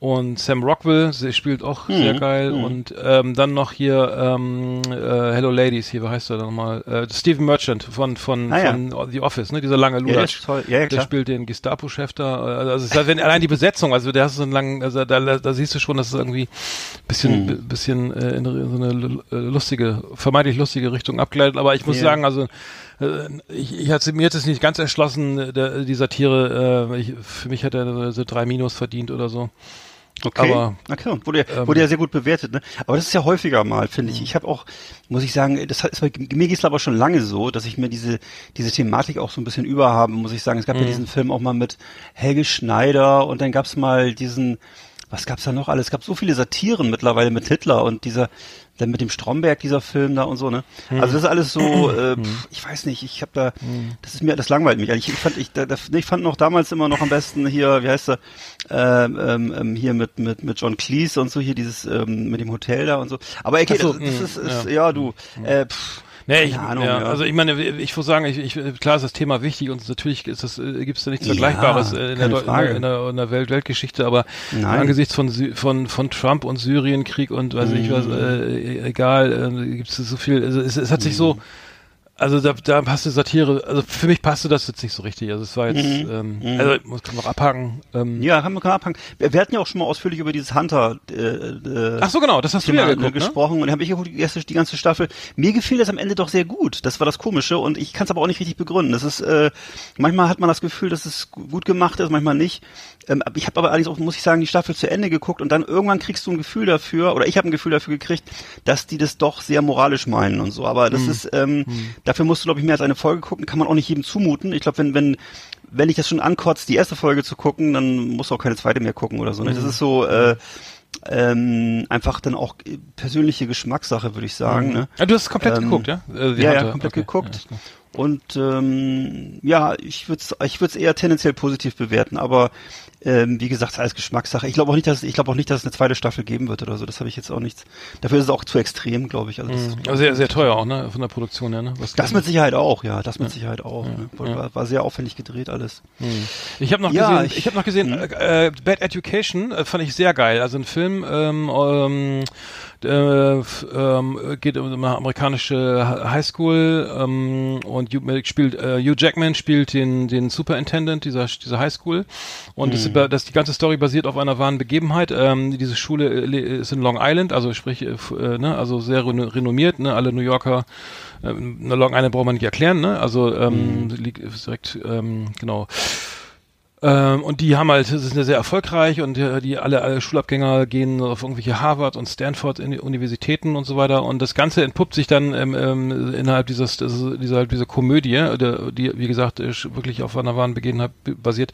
und Sam Rockwell, sie spielt auch mhm. sehr geil. Mhm. Und ähm, dann noch hier ähm, äh, Hello Ladies, hier, wie heißt er nochmal? Äh, Stephen Merchant von von, ah, von ja. The Office, ne? Dieser lange Lulatsch. Ja, ja, der spielt den Gestapo-Chef da. Also es ist halt, wenn allein die Besetzung, also der hast so einen langen, also da, da siehst du schon, dass es irgendwie bisschen, mhm. bisschen äh, in so eine äh, lustige, vermeintlich lustige Richtung abgleitet. Aber ich muss sagen, also ich, ich hatte mir jetzt ist nicht ganz erschlossen, der, die Satire, äh, ich, für mich hat er so drei Minus verdient oder so. Okay. Aber, okay. Wurde, ähm, wurde ja sehr gut bewertet, ne? Aber das ist ja häufiger mal, finde ich. Ich habe auch, muss ich sagen, das ist, mir geht es aber schon lange so, dass ich mir diese, diese Thematik auch so ein bisschen überhabe, muss ich sagen. Es gab ja mhm. diesen Film auch mal mit Helge Schneider und dann gab es mal diesen, was gab's da noch alles? Es gab so viele Satiren mittlerweile mit Hitler und dieser, dann mit dem Stromberg, dieser Film da und so, ne? Hm. Also das ist alles so, äh, hm. pf, ich weiß nicht, ich habe da, hm. das ist mir, das langweilt mich. Ich, ich fand, ich, da, ich fand noch damals immer noch am besten hier, wie heißt er, ähm, ähm, ähm, hier mit mit mit John Cleese und so hier dieses ähm, mit dem Hotel da und so. Aber okay, so, das, das, hm, ist, ist ja. ja du, hm. äh, pff, Nee, ich, Ahnung, ja, ja. Also ich meine, ich muss sagen, ich, ich, klar ist das Thema wichtig und natürlich ist das, äh, gibt es da nichts Vergleichbares ja, in, der, in, der, in, der, in der Welt, Weltgeschichte, aber Nein. angesichts von, von, von Trump und Syrienkrieg und weiß ich was, mhm. äh, egal, äh, gibt es so viel, also es, es hat sich so, mhm also da, da passte Satire, also für mich passte das jetzt nicht so richtig. Also es war jetzt, mhm. ähm, mhm. also muss man noch abhaken. Ähm. Ja, haben wir kann abhaken. Wir, wir, hatten ja auch schon mal ausführlich über dieses Hunter äh, äh, Ach so genau, das hast Thema, du ja geguckt, ne? gesprochen und habe ich geguckt die, erste, die ganze Staffel. Mir gefiel das am Ende doch sehr gut. Das war das Komische und ich kann es aber auch nicht richtig begründen. Das ist äh, manchmal hat man das Gefühl, dass es gut gemacht ist, manchmal nicht. Ähm, ich habe aber allerdings auch, muss ich sagen, die Staffel zu Ende geguckt und dann irgendwann kriegst du ein Gefühl dafür, oder ich habe ein Gefühl dafür gekriegt, dass die das doch sehr moralisch meinen und so. Aber das mhm. ist, ähm, mhm. Dafür musst du, glaube ich, mehr als eine Folge gucken, kann man auch nicht jedem zumuten. Ich glaube, wenn, wenn, wenn ich das schon ankotzt, die erste Folge zu gucken, dann musst du auch keine zweite mehr gucken oder so. Ne? Das mhm. ist so, äh, ähm, einfach dann auch persönliche Geschmackssache, würde ich sagen. Mhm. Ne? Ja, du hast es komplett ähm, geguckt, ja? Äh, ja, ja, komplett okay. geguckt. Ja, und ähm, ja, ich würde es ich würd's eher tendenziell positiv bewerten, aber ähm, wie gesagt, alles Geschmackssache. Ich glaube auch nicht, dass ich glaube auch nicht, dass es eine zweite Staffel geben wird oder so. Das habe ich jetzt auch nichts. Dafür ist es auch zu extrem, glaube ich. Also, das, mhm. also sehr, sehr teuer auch, ne, von der Produktion her. Ne? Was das mit Sicherheit auch, ja, das mit ja. Sicherheit auch. Ja. Ne? War, ja. war, sehr aufwendig gedreht alles. Mhm. Ich habe noch gesehen, ich, ich habe noch gesehen, mhm. äh, Bad Education äh, fand ich sehr geil. Also ein Film. Ähm, ähm, äh, ähm, geht um eine amerikanische Highschool ähm, und Hugh, spielt äh, Hugh Jackman spielt den den Superintendent dieser dieser Highschool und mhm. das, das die ganze Story basiert auf einer wahren Begebenheit. Ähm, diese Schule äh, ist in Long Island, also sprich äh, äh, ne, also sehr renommiert, ne, alle New Yorker äh, Long Island braucht man nicht erklären, ne? Also ähm, mhm. liegt direkt ähm, genau Ähm, und die haben halt, sind ja sehr erfolgreich und äh, die alle, alle Schulabgänger gehen auf irgendwelche Harvard und Stanford die Universitäten und so weiter. Und das Ganze entpuppt sich dann ähm, ähm, innerhalb dieses, dieser, dieser Komödie, der, die, wie gesagt, wirklich auf einer wahren Begebenheit basiert,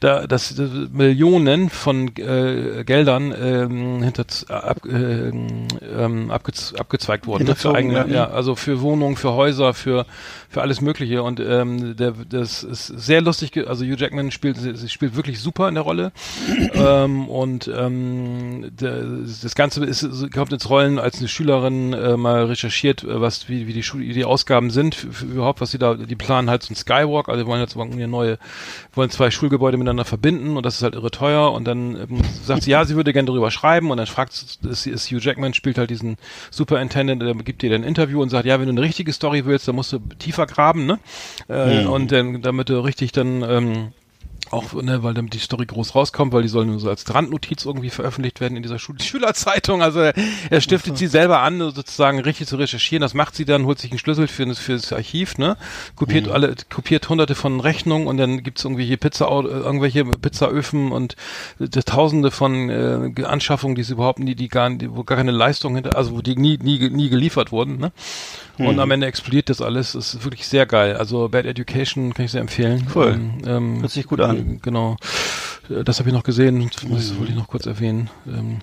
da, dass, dass Millionen von äh, Geldern ähm, hinter, ab, äh, ähm, abgez, abgezweigt wurden. Ne? Für eigene, ja, also für Wohnungen, für Häuser, für, für alles Mögliche. Und ähm, der, das ist sehr lustig, also Hugh Jackman spielt sie spielt wirklich super in der Rolle. ähm, und ähm, das Ganze ist, kommt ins Rollen, als eine Schülerin äh, mal recherchiert, äh, was wie, wie die Schul die Ausgaben sind, für, für überhaupt, was sie da, die planen halt so ein Skywalk, also wollen jetzt eine neue, wollen zwei Schulgebäude miteinander verbinden und das ist halt irre teuer. Und dann ähm, sagt sie, ja, sie würde gerne darüber schreiben und dann fragt ist, ist Hugh Jackman, spielt halt diesen Superintendent, der gibt ihr dann ein Interview und sagt, ja, wenn du eine richtige Story willst, dann musst du tiefer graben, ne? Äh, mhm. Und dann, damit du richtig dann ähm, auch, ne, weil damit die Story groß rauskommt, weil die sollen nur so als Randnotiz irgendwie veröffentlicht werden in dieser Schul Schülerzeitung. Also er, er stiftet mhm. sie selber an, sozusagen richtig zu recherchieren. Das macht sie dann, holt sich einen Schlüssel für, für das Archiv, ne? Kopiert mhm. alle, kopiert hunderte von Rechnungen und dann gibt's irgendwie hier Pizza, irgendwelche Pizzaöfen und tausende von äh, Anschaffungen, die sie überhaupt nie, die gar, die, wo gar keine Leistung hinter, also wo die nie, nie, nie geliefert wurden, ne? Und hm. am Ende explodiert das alles. Das ist wirklich sehr geil. Also Bad Education kann ich sehr empfehlen. Cool. Ähm, ähm Hört sich gut an. Genau. Das habe ich noch gesehen. Das wollte ich noch kurz erwähnen. Ähm,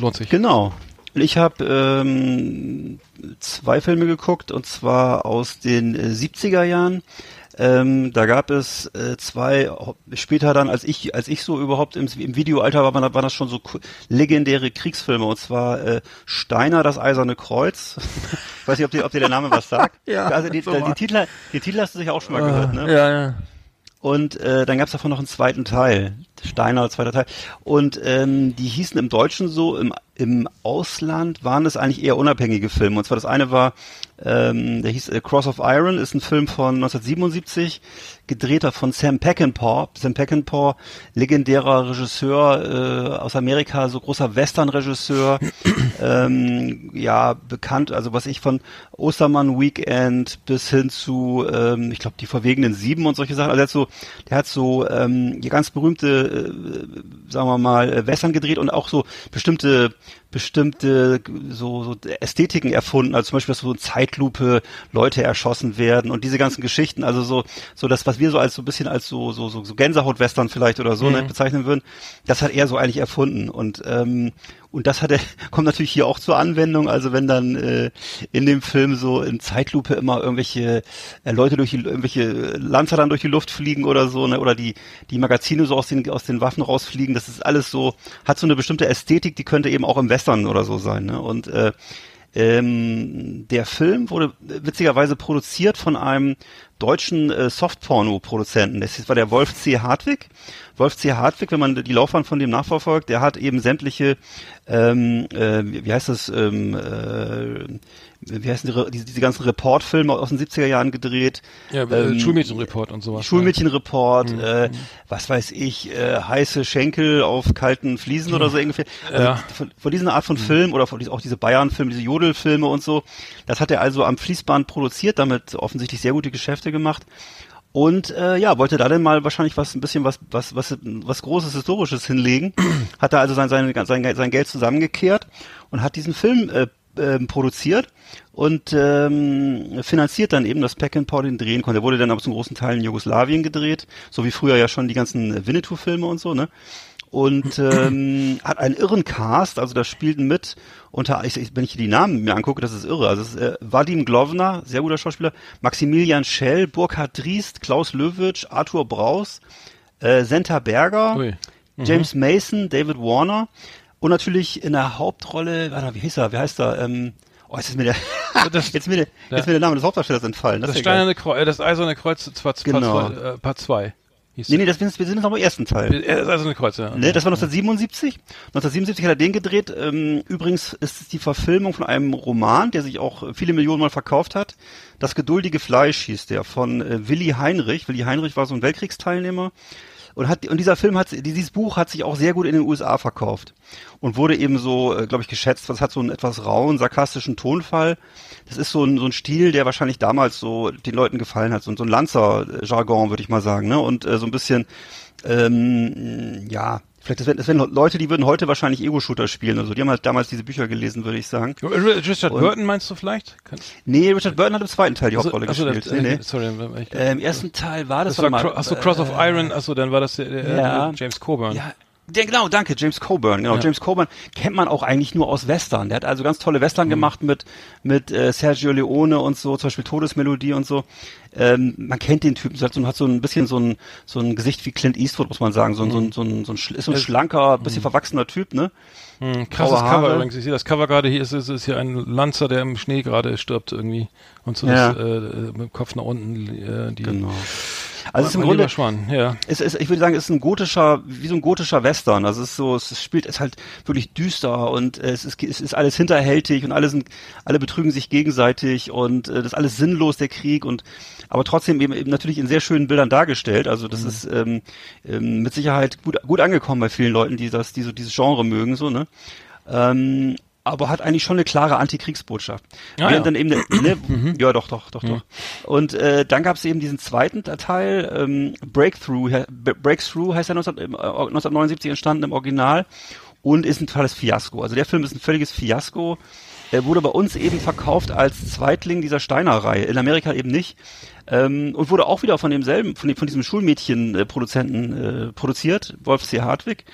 lohnt sich. Genau. Ich habe ähm, zwei Filme geguckt und zwar aus den äh, 70er Jahren. Ähm, da gab es äh, zwei, später dann, als ich, als ich so überhaupt im, im Videoalter war, waren das schon so legendäre Kriegsfilme. Und zwar äh, Steiner, das Eiserne Kreuz. ich weiß nicht, ob dir, ob dir der Name was sagt. ja, also die, so die, Titel, die Titel hast du sicher auch schon mal uh, gehört, ne? Ja, ja. Und äh, dann gab es davon noch einen zweiten Teil, Steiner, zweiter Teil. Und ähm, die hießen im Deutschen so, im, im Ausland waren es eigentlich eher unabhängige Filme. Und zwar das eine war, ähm, der hieß äh, Cross of Iron, ist ein Film von 1977 gedrehter von Sam Peckinpah. Sam Peckinpah, legendärer Regisseur äh, aus Amerika, so großer Western-Regisseur, ähm, ja bekannt, also was ich von Ostermann Weekend bis hin zu, ähm, ich glaube die verwegenen Sieben und solche Sachen. Also der hat so, der hat so ähm, ganz berühmte, äh, sagen wir mal, Western gedreht und auch so bestimmte bestimmte so, so Ästhetiken erfunden, also zum Beispiel, dass so in Zeitlupe Leute erschossen werden und diese ganzen Geschichten, also so, so das, was wir so als so ein bisschen als so, so, so, so Gänsehaut-Western vielleicht oder so ne, mhm. ne, bezeichnen würden, das hat er so eigentlich erfunden. Und ähm, und das hat er, kommt natürlich hier auch zur Anwendung. Also wenn dann äh, in dem Film so in Zeitlupe immer irgendwelche äh, Leute durch die, irgendwelche Lanzer dann durch die Luft fliegen oder so, ne, oder die, die Magazine so aus den, aus den Waffen rausfliegen, das ist alles so, hat so eine bestimmte Ästhetik, die könnte eben auch im Western oder so sein. Ne? Und äh, ähm, der Film wurde witzigerweise produziert von einem deutschen äh, Softporno-Produzenten. Das war der Wolf C. Hartwig. Wolf C. Hartwig, wenn man die Laufbahn von dem nachverfolgt, der hat eben sämtliche, ähm, äh, wie heißt das, ähm, äh, wie heißen die, diese, diese ganzen Reportfilme aus den 70er Jahren gedreht. Ja, äh, ähm, Schulmädchenreport und sowas. Schulmädchenreport, mhm. äh, was weiß ich, äh, heiße Schenkel auf kalten Fliesen mhm. oder so ungefähr. Also ja. von, von dieser Art von mhm. Film oder von, auch diese Bayern-Filme, diese Jodelfilme und so, das hat er also am Fließband produziert, damit offensichtlich sehr gute Geschäfte gemacht. Und äh, ja, wollte da denn mal wahrscheinlich was ein bisschen was was was was großes historisches hinlegen. hat er also sein sein sein, sein Geld zusammengekehrt und hat diesen Film äh, äh, produziert und ähm, finanziert dann eben, dass Peckinpah den drehen konnte. Der wurde dann aber zum großen Teil in Jugoslawien gedreht, so wie früher ja schon die ganzen Winnetou-Filme und so, ne? und ähm, hat einen irren Cast, also da spielten mit unter, ich, ich, wenn ich hier die Namen mir angucke, das ist irre. Also es ist, äh, Vadim Glovner, sehr guter Schauspieler, Maximilian Schell, Burkhard Driest, Klaus Löwitsch, Arthur Braus, äh, Senta Berger, mhm. James Mason, David Warner und natürlich in der Hauptrolle, warte, wie hieß er, wie heißt er? Ähm, Oh, jetzt ist mir der, das, jetzt mir der, ja. jetzt mir der Name des Hauptdarstellers entfallen. Das, das, Steinerne Kreuz, das Eiserne Kreuz, zwar, genau. äh, Part 2. Hieß nee, nee, das, wir sind jetzt noch im ersten Teil. Äh, also eine Kreuze. Ja. Ne, das war 1977. 1977 hat er den gedreht. Ähm, übrigens ist es die Verfilmung von einem Roman, der sich auch äh, viele Millionen Mal verkauft hat. Das geduldige Fleisch hieß der von äh, Willi Heinrich. Willi Heinrich war so ein Weltkriegsteilnehmer und hat und dieser Film hat dieses Buch hat sich auch sehr gut in den USA verkauft und wurde eben so, äh, glaube ich, geschätzt. Was hat so einen etwas rauen, sarkastischen Tonfall. Das ist so ein, so ein Stil, der wahrscheinlich damals so den Leuten gefallen hat, so, so ein Lanzer-Jargon, würde ich mal sagen, ne? Und äh, so ein bisschen Ähm, ja, vielleicht das wären, das wären Leute, die würden heute wahrscheinlich Ego-Shooter spielen. Also die haben halt damals diese Bücher gelesen, würde ich sagen. Richard Und, Burton meinst du vielleicht? Kann nee, Richard Burton hat im zweiten Teil die also, Hauptrolle also gespielt. nee, nee. Sorry, ich, äh, Im ersten Teil war das, das war mal, Achso, Cross of Iron, achso, dann war das der, der ja, James Coburn. Ja, der, genau, danke, James Coburn. Genau, ja. James Coburn kennt man auch eigentlich nur aus Western. Der hat also ganz tolle Western mhm. gemacht mit mit äh, Sergio Leone und so, zum Beispiel Todesmelodie und so. Ähm, man kennt den Typen, hat so, hat so ein bisschen so ein so ein Gesicht wie Clint Eastwood, muss man sagen. So, ein so, ein so, ein so ein, ist so ein schlanker, bisschen mhm. verwachsener Typ, ne? Hm, krasses Cover übrigens. Ich sehe das Cover gerade hier, ist, ist, ist hier ein Lanzer, der im Schnee gerade stirbt irgendwie. Und so ja. ist, äh, mit dem Kopf nach unten äh, die. Genau. Also es ist im Grunde, Schwan, ja. Es ist, ich würde sagen, es ist ein gotischer, wie so ein gotischer Western. Also es ist so, es spielt, es ist halt wirklich düster und es ist, es ist alles hinterhältig und alle sind, alle betrügen sich gegenseitig und äh, das ist alles sinnlos, der Krieg und aber trotzdem eben, eben natürlich in sehr schönen Bildern dargestellt. Also das mhm. ist ähm, ähm, mit Sicherheit gut, gut angekommen bei vielen Leuten, die das, die so dieses Genre mögen, so, ne? Ähm, aber hat eigentlich schon eine klare Antikriegsbotschaft. Ah, ja. dann eben, ne, mhm. ja doch, doch, doch, mhm. doch. Und äh, dann gab es eben diesen zweiten Teil, ähm, Breakthrough, Breakthrough heißt er 19, äh, 1979 entstanden im Original und ist ein totales Fiasko. Also der Film ist ein völliges Fiasko. Er wurde bei uns eben verkauft als Zweitling dieser Steiner-Reihe, in Amerika eben nicht. Ähm, und wurde auch wieder von demselben, von, dem, von diesem Schulmädchen-Produzenten äh, produziert, Wolf C. Hartwig.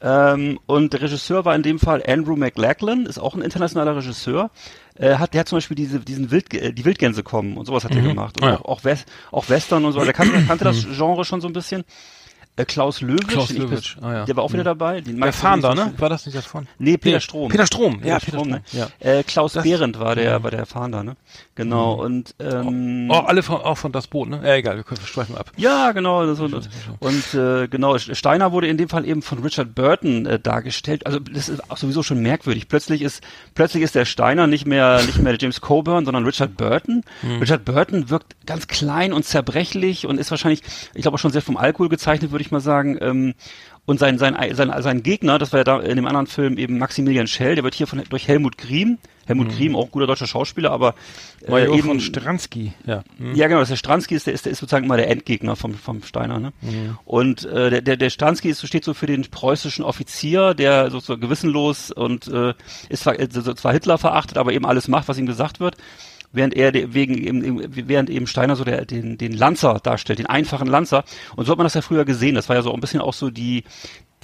Ähm, und der Regisseur war in dem Fall Andrew McLachlan, ist auch ein internationaler Regisseur. Äh, hat, der hat zum Beispiel diese, diesen Wild, äh, die Wildgänse kommen und sowas hat mhm. er gemacht. Und ja. auch, auch, West, auch Western und so. Der kannte, kannte das Genre schon so ein bisschen. Äh, Klaus Löwitsch, Klaus Löwitsch. Ah, ja. der war auch wieder mhm. dabei. Den der Fahnder, ne? War das nicht das von? Nee, Peter Strom. Peter Strom, ja, Peter Strom, ne? Ja. Äh, Klaus das, Behrendt war der, war der Fahnder, ne? Genau, mhm. und ähm, oh, oh, alle von, auch von das Boot, ne? Ja, egal, wir können schweifen ab. Ja, genau. Das, und und äh, genau, Steiner wurde in dem Fall eben von Richard Burton äh, dargestellt. Also das ist auch sowieso schon merkwürdig. Plötzlich ist plötzlich ist der Steiner nicht mehr nicht mehr James Coburn, sondern Richard Burton. Mhm. Richard Burton wirkt ganz klein und zerbrechlich und ist wahrscheinlich, ich glaube auch schon sehr vom Alkohol gezeichnet, würde ich mal sagen. Ähm, und sein, sein, sein, sein Gegner, das war ja da in dem anderen Film eben Maximilian Schell, der wird hier von, durch Helmut Griem, Helmut mhm. Griem, auch guter deutscher Schauspieler, aber äh, war ja eben von Stransky, ja. Mhm. Ja, genau, der Stransky ist, der ist, der ist sozusagen immer der Endgegner vom, vom Steiner, ne? Mhm. Und äh, der, der, der Stransky ist, steht so für den preußischen Offizier, der sozusagen gewissenlos und äh, ist zwar, äh, zwar Hitler verachtet, aber eben alles macht, was ihm gesagt wird während er wegen während eben Steiner so der, den, den Lanzer darstellt, den einfachen Lanzer. Und so hat man das ja früher gesehen. Das war ja so ein bisschen auch so die,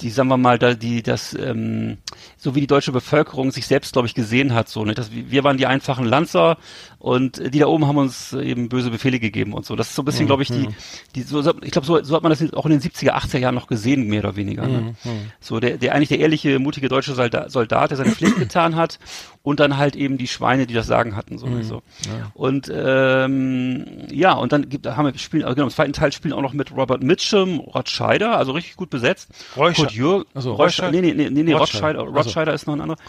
die, sagen wir mal, da, die, das, ähm, so wie die deutsche Bevölkerung sich selbst, glaube ich, gesehen hat, so, ne? Das, wir waren die einfachen Lanzer und die da oben haben uns eben böse Befehle gegeben und so. Das ist so ein bisschen, mhm. glaube ich, die, die, so, ich glaube, so, so hat man das auch in den 70er, 80er Jahren noch gesehen, mehr oder weniger. Ne? Mhm. So, der, der eigentlich der ehrliche, mutige deutsche Soldat, Soldat der seine Pflicht getan hat und dann halt eben die Schweine, die das Sagen hatten, so. Mhm. so. Ja. Und ähm, ja, und dann gibt, haben wir spielen, also genau, im zweiten Teil spielen auch noch mit Robert Mitchum, Rod Scheider, also richtig gut besetzt. Räuscher. Jürgen, also, Räuscher, nee, nee, nee, nee, Rothscheider, Rothscheider also. ist noch ein anderer.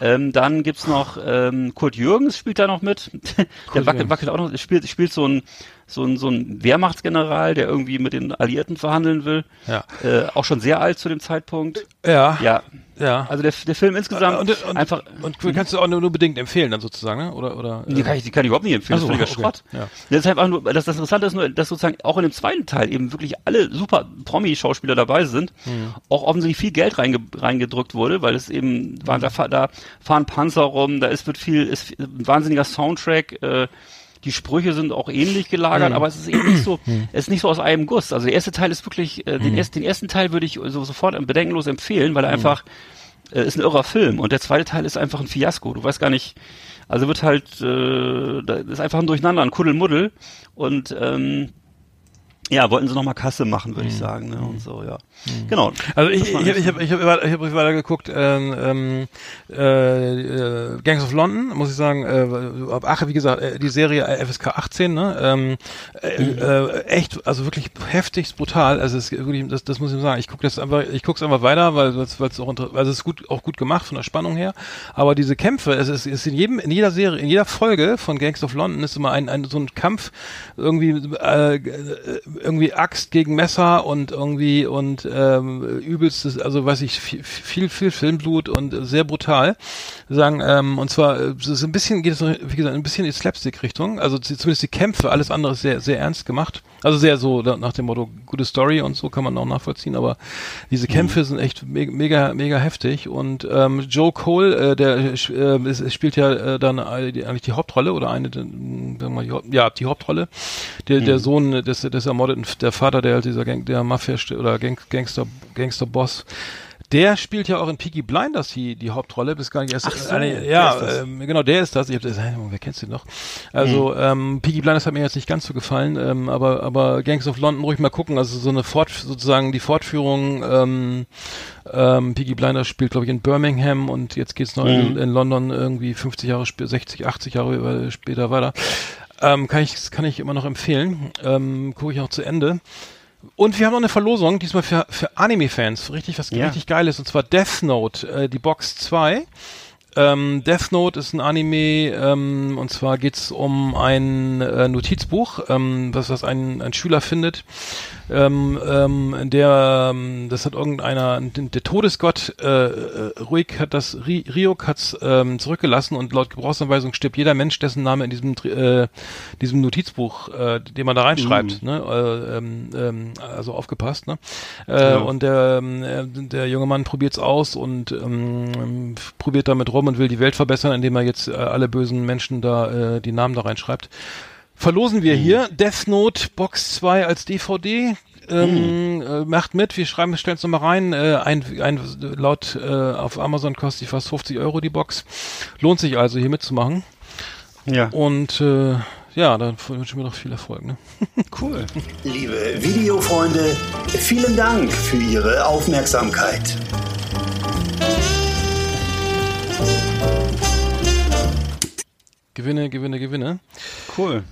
Ähm, dann gibt's noch ähm, Kurt Jürgens spielt da noch mit. der wackelt, wackelt auch noch, spielt, spielt so ein so ein, so ein Wehrmachtsgeneral, der irgendwie mit den Alliierten verhandeln will. Ja. Äh, auch schon sehr alt zu dem Zeitpunkt. Ja. Ja. Ja. Also der, der Film insgesamt und, und, einfach. Und kannst du auch nur, nur bedingt empfehlen dann sozusagen, ne? Oder oder? Die kann ich, die kann ich überhaupt nicht empfehlen. Also, das ist okay. Schrott. Ja. Das ist einfach nur, das, das Interessante ist nur, dass sozusagen auch in dem zweiten Teil eben wirklich alle super Promi-Schauspieler dabei sind. Mhm. Auch offensichtlich viel Geld reinge, reingedrückt wurde, weil es eben, waren, da, da fahren Panzer rum, da ist wird viel, ist ein wahnsinniger Soundtrack, äh, die Sprüche sind auch ähnlich gelagert, mhm. aber es ist eben nicht so, mhm. es ist nicht so aus einem Guss. Also der erste Teil ist wirklich, äh, den, mhm. erst, den ersten Teil würde ich so sofort bedenkenlos empfehlen, weil er mhm. einfach äh, ist ein irrer Film und der zweite Teil ist einfach ein Fiasko. Du weißt gar nicht, also wird halt, äh, ist einfach ein Durcheinander, ein Kuddelmuddel und ähm, ja, wollten sie nochmal Kasse machen, würde mhm. ich sagen, ne? Und so, ja. Mhm. Genau. Also ich, ich habe ich hab, ich hab, ich hab weiter geguckt, ähm, ähm, äh, äh, Gangs of London, muss ich sagen, äh, ach, wie gesagt, äh, die Serie FSK 18, ne? Ähm, äh, mhm. äh, echt, also wirklich heftigst brutal. Also es wirklich, das, das muss ich sagen. Ich gucke das einfach, ich gucke es einfach weiter, weil es weil es auch also es ist gut auch gut gemacht von der Spannung her. Aber diese Kämpfe, es ist, es ist in jedem, in jeder Serie, in jeder Folge von Gangs of London ist immer ein, ein so ein Kampf irgendwie äh, irgendwie Axt gegen Messer und irgendwie und ähm, übelstes, also weiß ich, viel, viel, viel Filmblut und sehr brutal. Sagen, ähm, und zwar, es ist ein bisschen, geht es, wie gesagt, ein bisschen in die Slapstick-Richtung. Also zumindest die Kämpfe, alles andere ist sehr, sehr ernst gemacht. Also sehr so nach dem Motto, gute Story und so kann man auch nachvollziehen, aber diese mhm. Kämpfe mhm. sind echt mega, mega heftig. Und ähm, Joe Cole, äh, der äh, spielt ja äh, dann eigentlich die Hauptrolle oder eine, mal, ja, die Hauptrolle. Der, mhm. der Sohn des, des ermordeten, der Vater, der halt dieser Gang, der Mafia oder Gang, Gangster, Gangster-Boss der spielt ja auch in Peaky Blinders die, die Hauptrolle, bis gar nicht erst. Ach so, eine, ja, ähm, genau, der ist das. Ich hab das, wer kennst du noch? Also mhm. ähm, Peaky Blinders hat mir jetzt nicht ganz so gefallen, ähm, aber aber Gangs of London ruhig mal gucken. Also so eine Fort sozusagen die Fortführung. Ähm, ähm, Peaky Blinders spielt glaube ich in Birmingham und jetzt geht's noch mhm. in, in, London irgendwie 50 Jahre, 60, 80 Jahre später weiter. Ähm, kann ich kann ich immer noch empfehlen. Ähm, Gucke ich auch zu Ende. Und wir haben noch eine Verlosung, diesmal für, für Anime-Fans, richtig was ja. richtig geiles, und zwar Death Note, äh, die Box 2. Ähm, Death Note ist ein Anime, ähm, und zwar geht's um ein äh, Notizbuch, ähm, was, was ein, ein Schüler findet, ähm, ähm, der, ähm, das hat irgendeiner, der Todesgott äh, äh, Ruhig hat das, Ryuk hat's ähm, zurückgelassen und laut Gebrauchsanweisung stirbt jeder Mensch, dessen Name in diesem äh, diesem Notizbuch, äh, den man da reinschreibt, mhm. ne, äh, ähm, ähm, also aufgepasst, ne, äh, ja. und der äh, der junge Mann probiert's aus und ähm, probiert damit rum und will die Welt verbessern, indem er jetzt äh, alle bösen Menschen da äh, die Namen da reinschreibt verlosen wir mhm. hier Death Note Box 2 als DVD. Ähm, mhm. äh, macht mit, wir schreiben, stellen es nochmal rein. Äh, ein, ein, laut äh, auf Amazon kostet die fast 50 Euro die Box. Lohnt sich also hier mitzumachen. Ja. Und äh, ja, dann wünsche ich mir noch viel Erfolg. Ne? Cool. Liebe Videofreunde, vielen Dank für Ihre Aufmerksamkeit. Gewinne, Gewinne, Gewinne. Cool.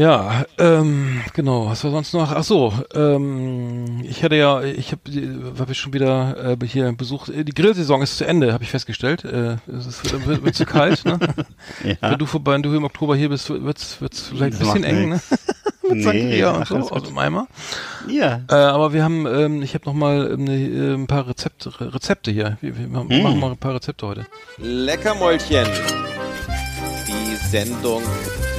Ja, ähm, genau. Was war sonst noch? Ach so, ähm, ich hatte ja, ich habe, habe schon wieder äh, hier besucht. Äh, die Grillsaison ist zu Ende, habe ich festgestellt. Äh, es wird, wird, wird zu kalt. Ne? ja. Wenn du vorbei, wenn du im Oktober hier bist, wird's wird's vielleicht ein bisschen eng. Ne? Mit nee, und so aus dem Eimer. Ja. Äh, aber wir haben, ähm, ich habe noch mal ähm, äh, ein paar Rezepte, Rezepte hier. Wir, wir machen hm. mal ein paar Rezepte heute. Leckermäulchen. Die Sendung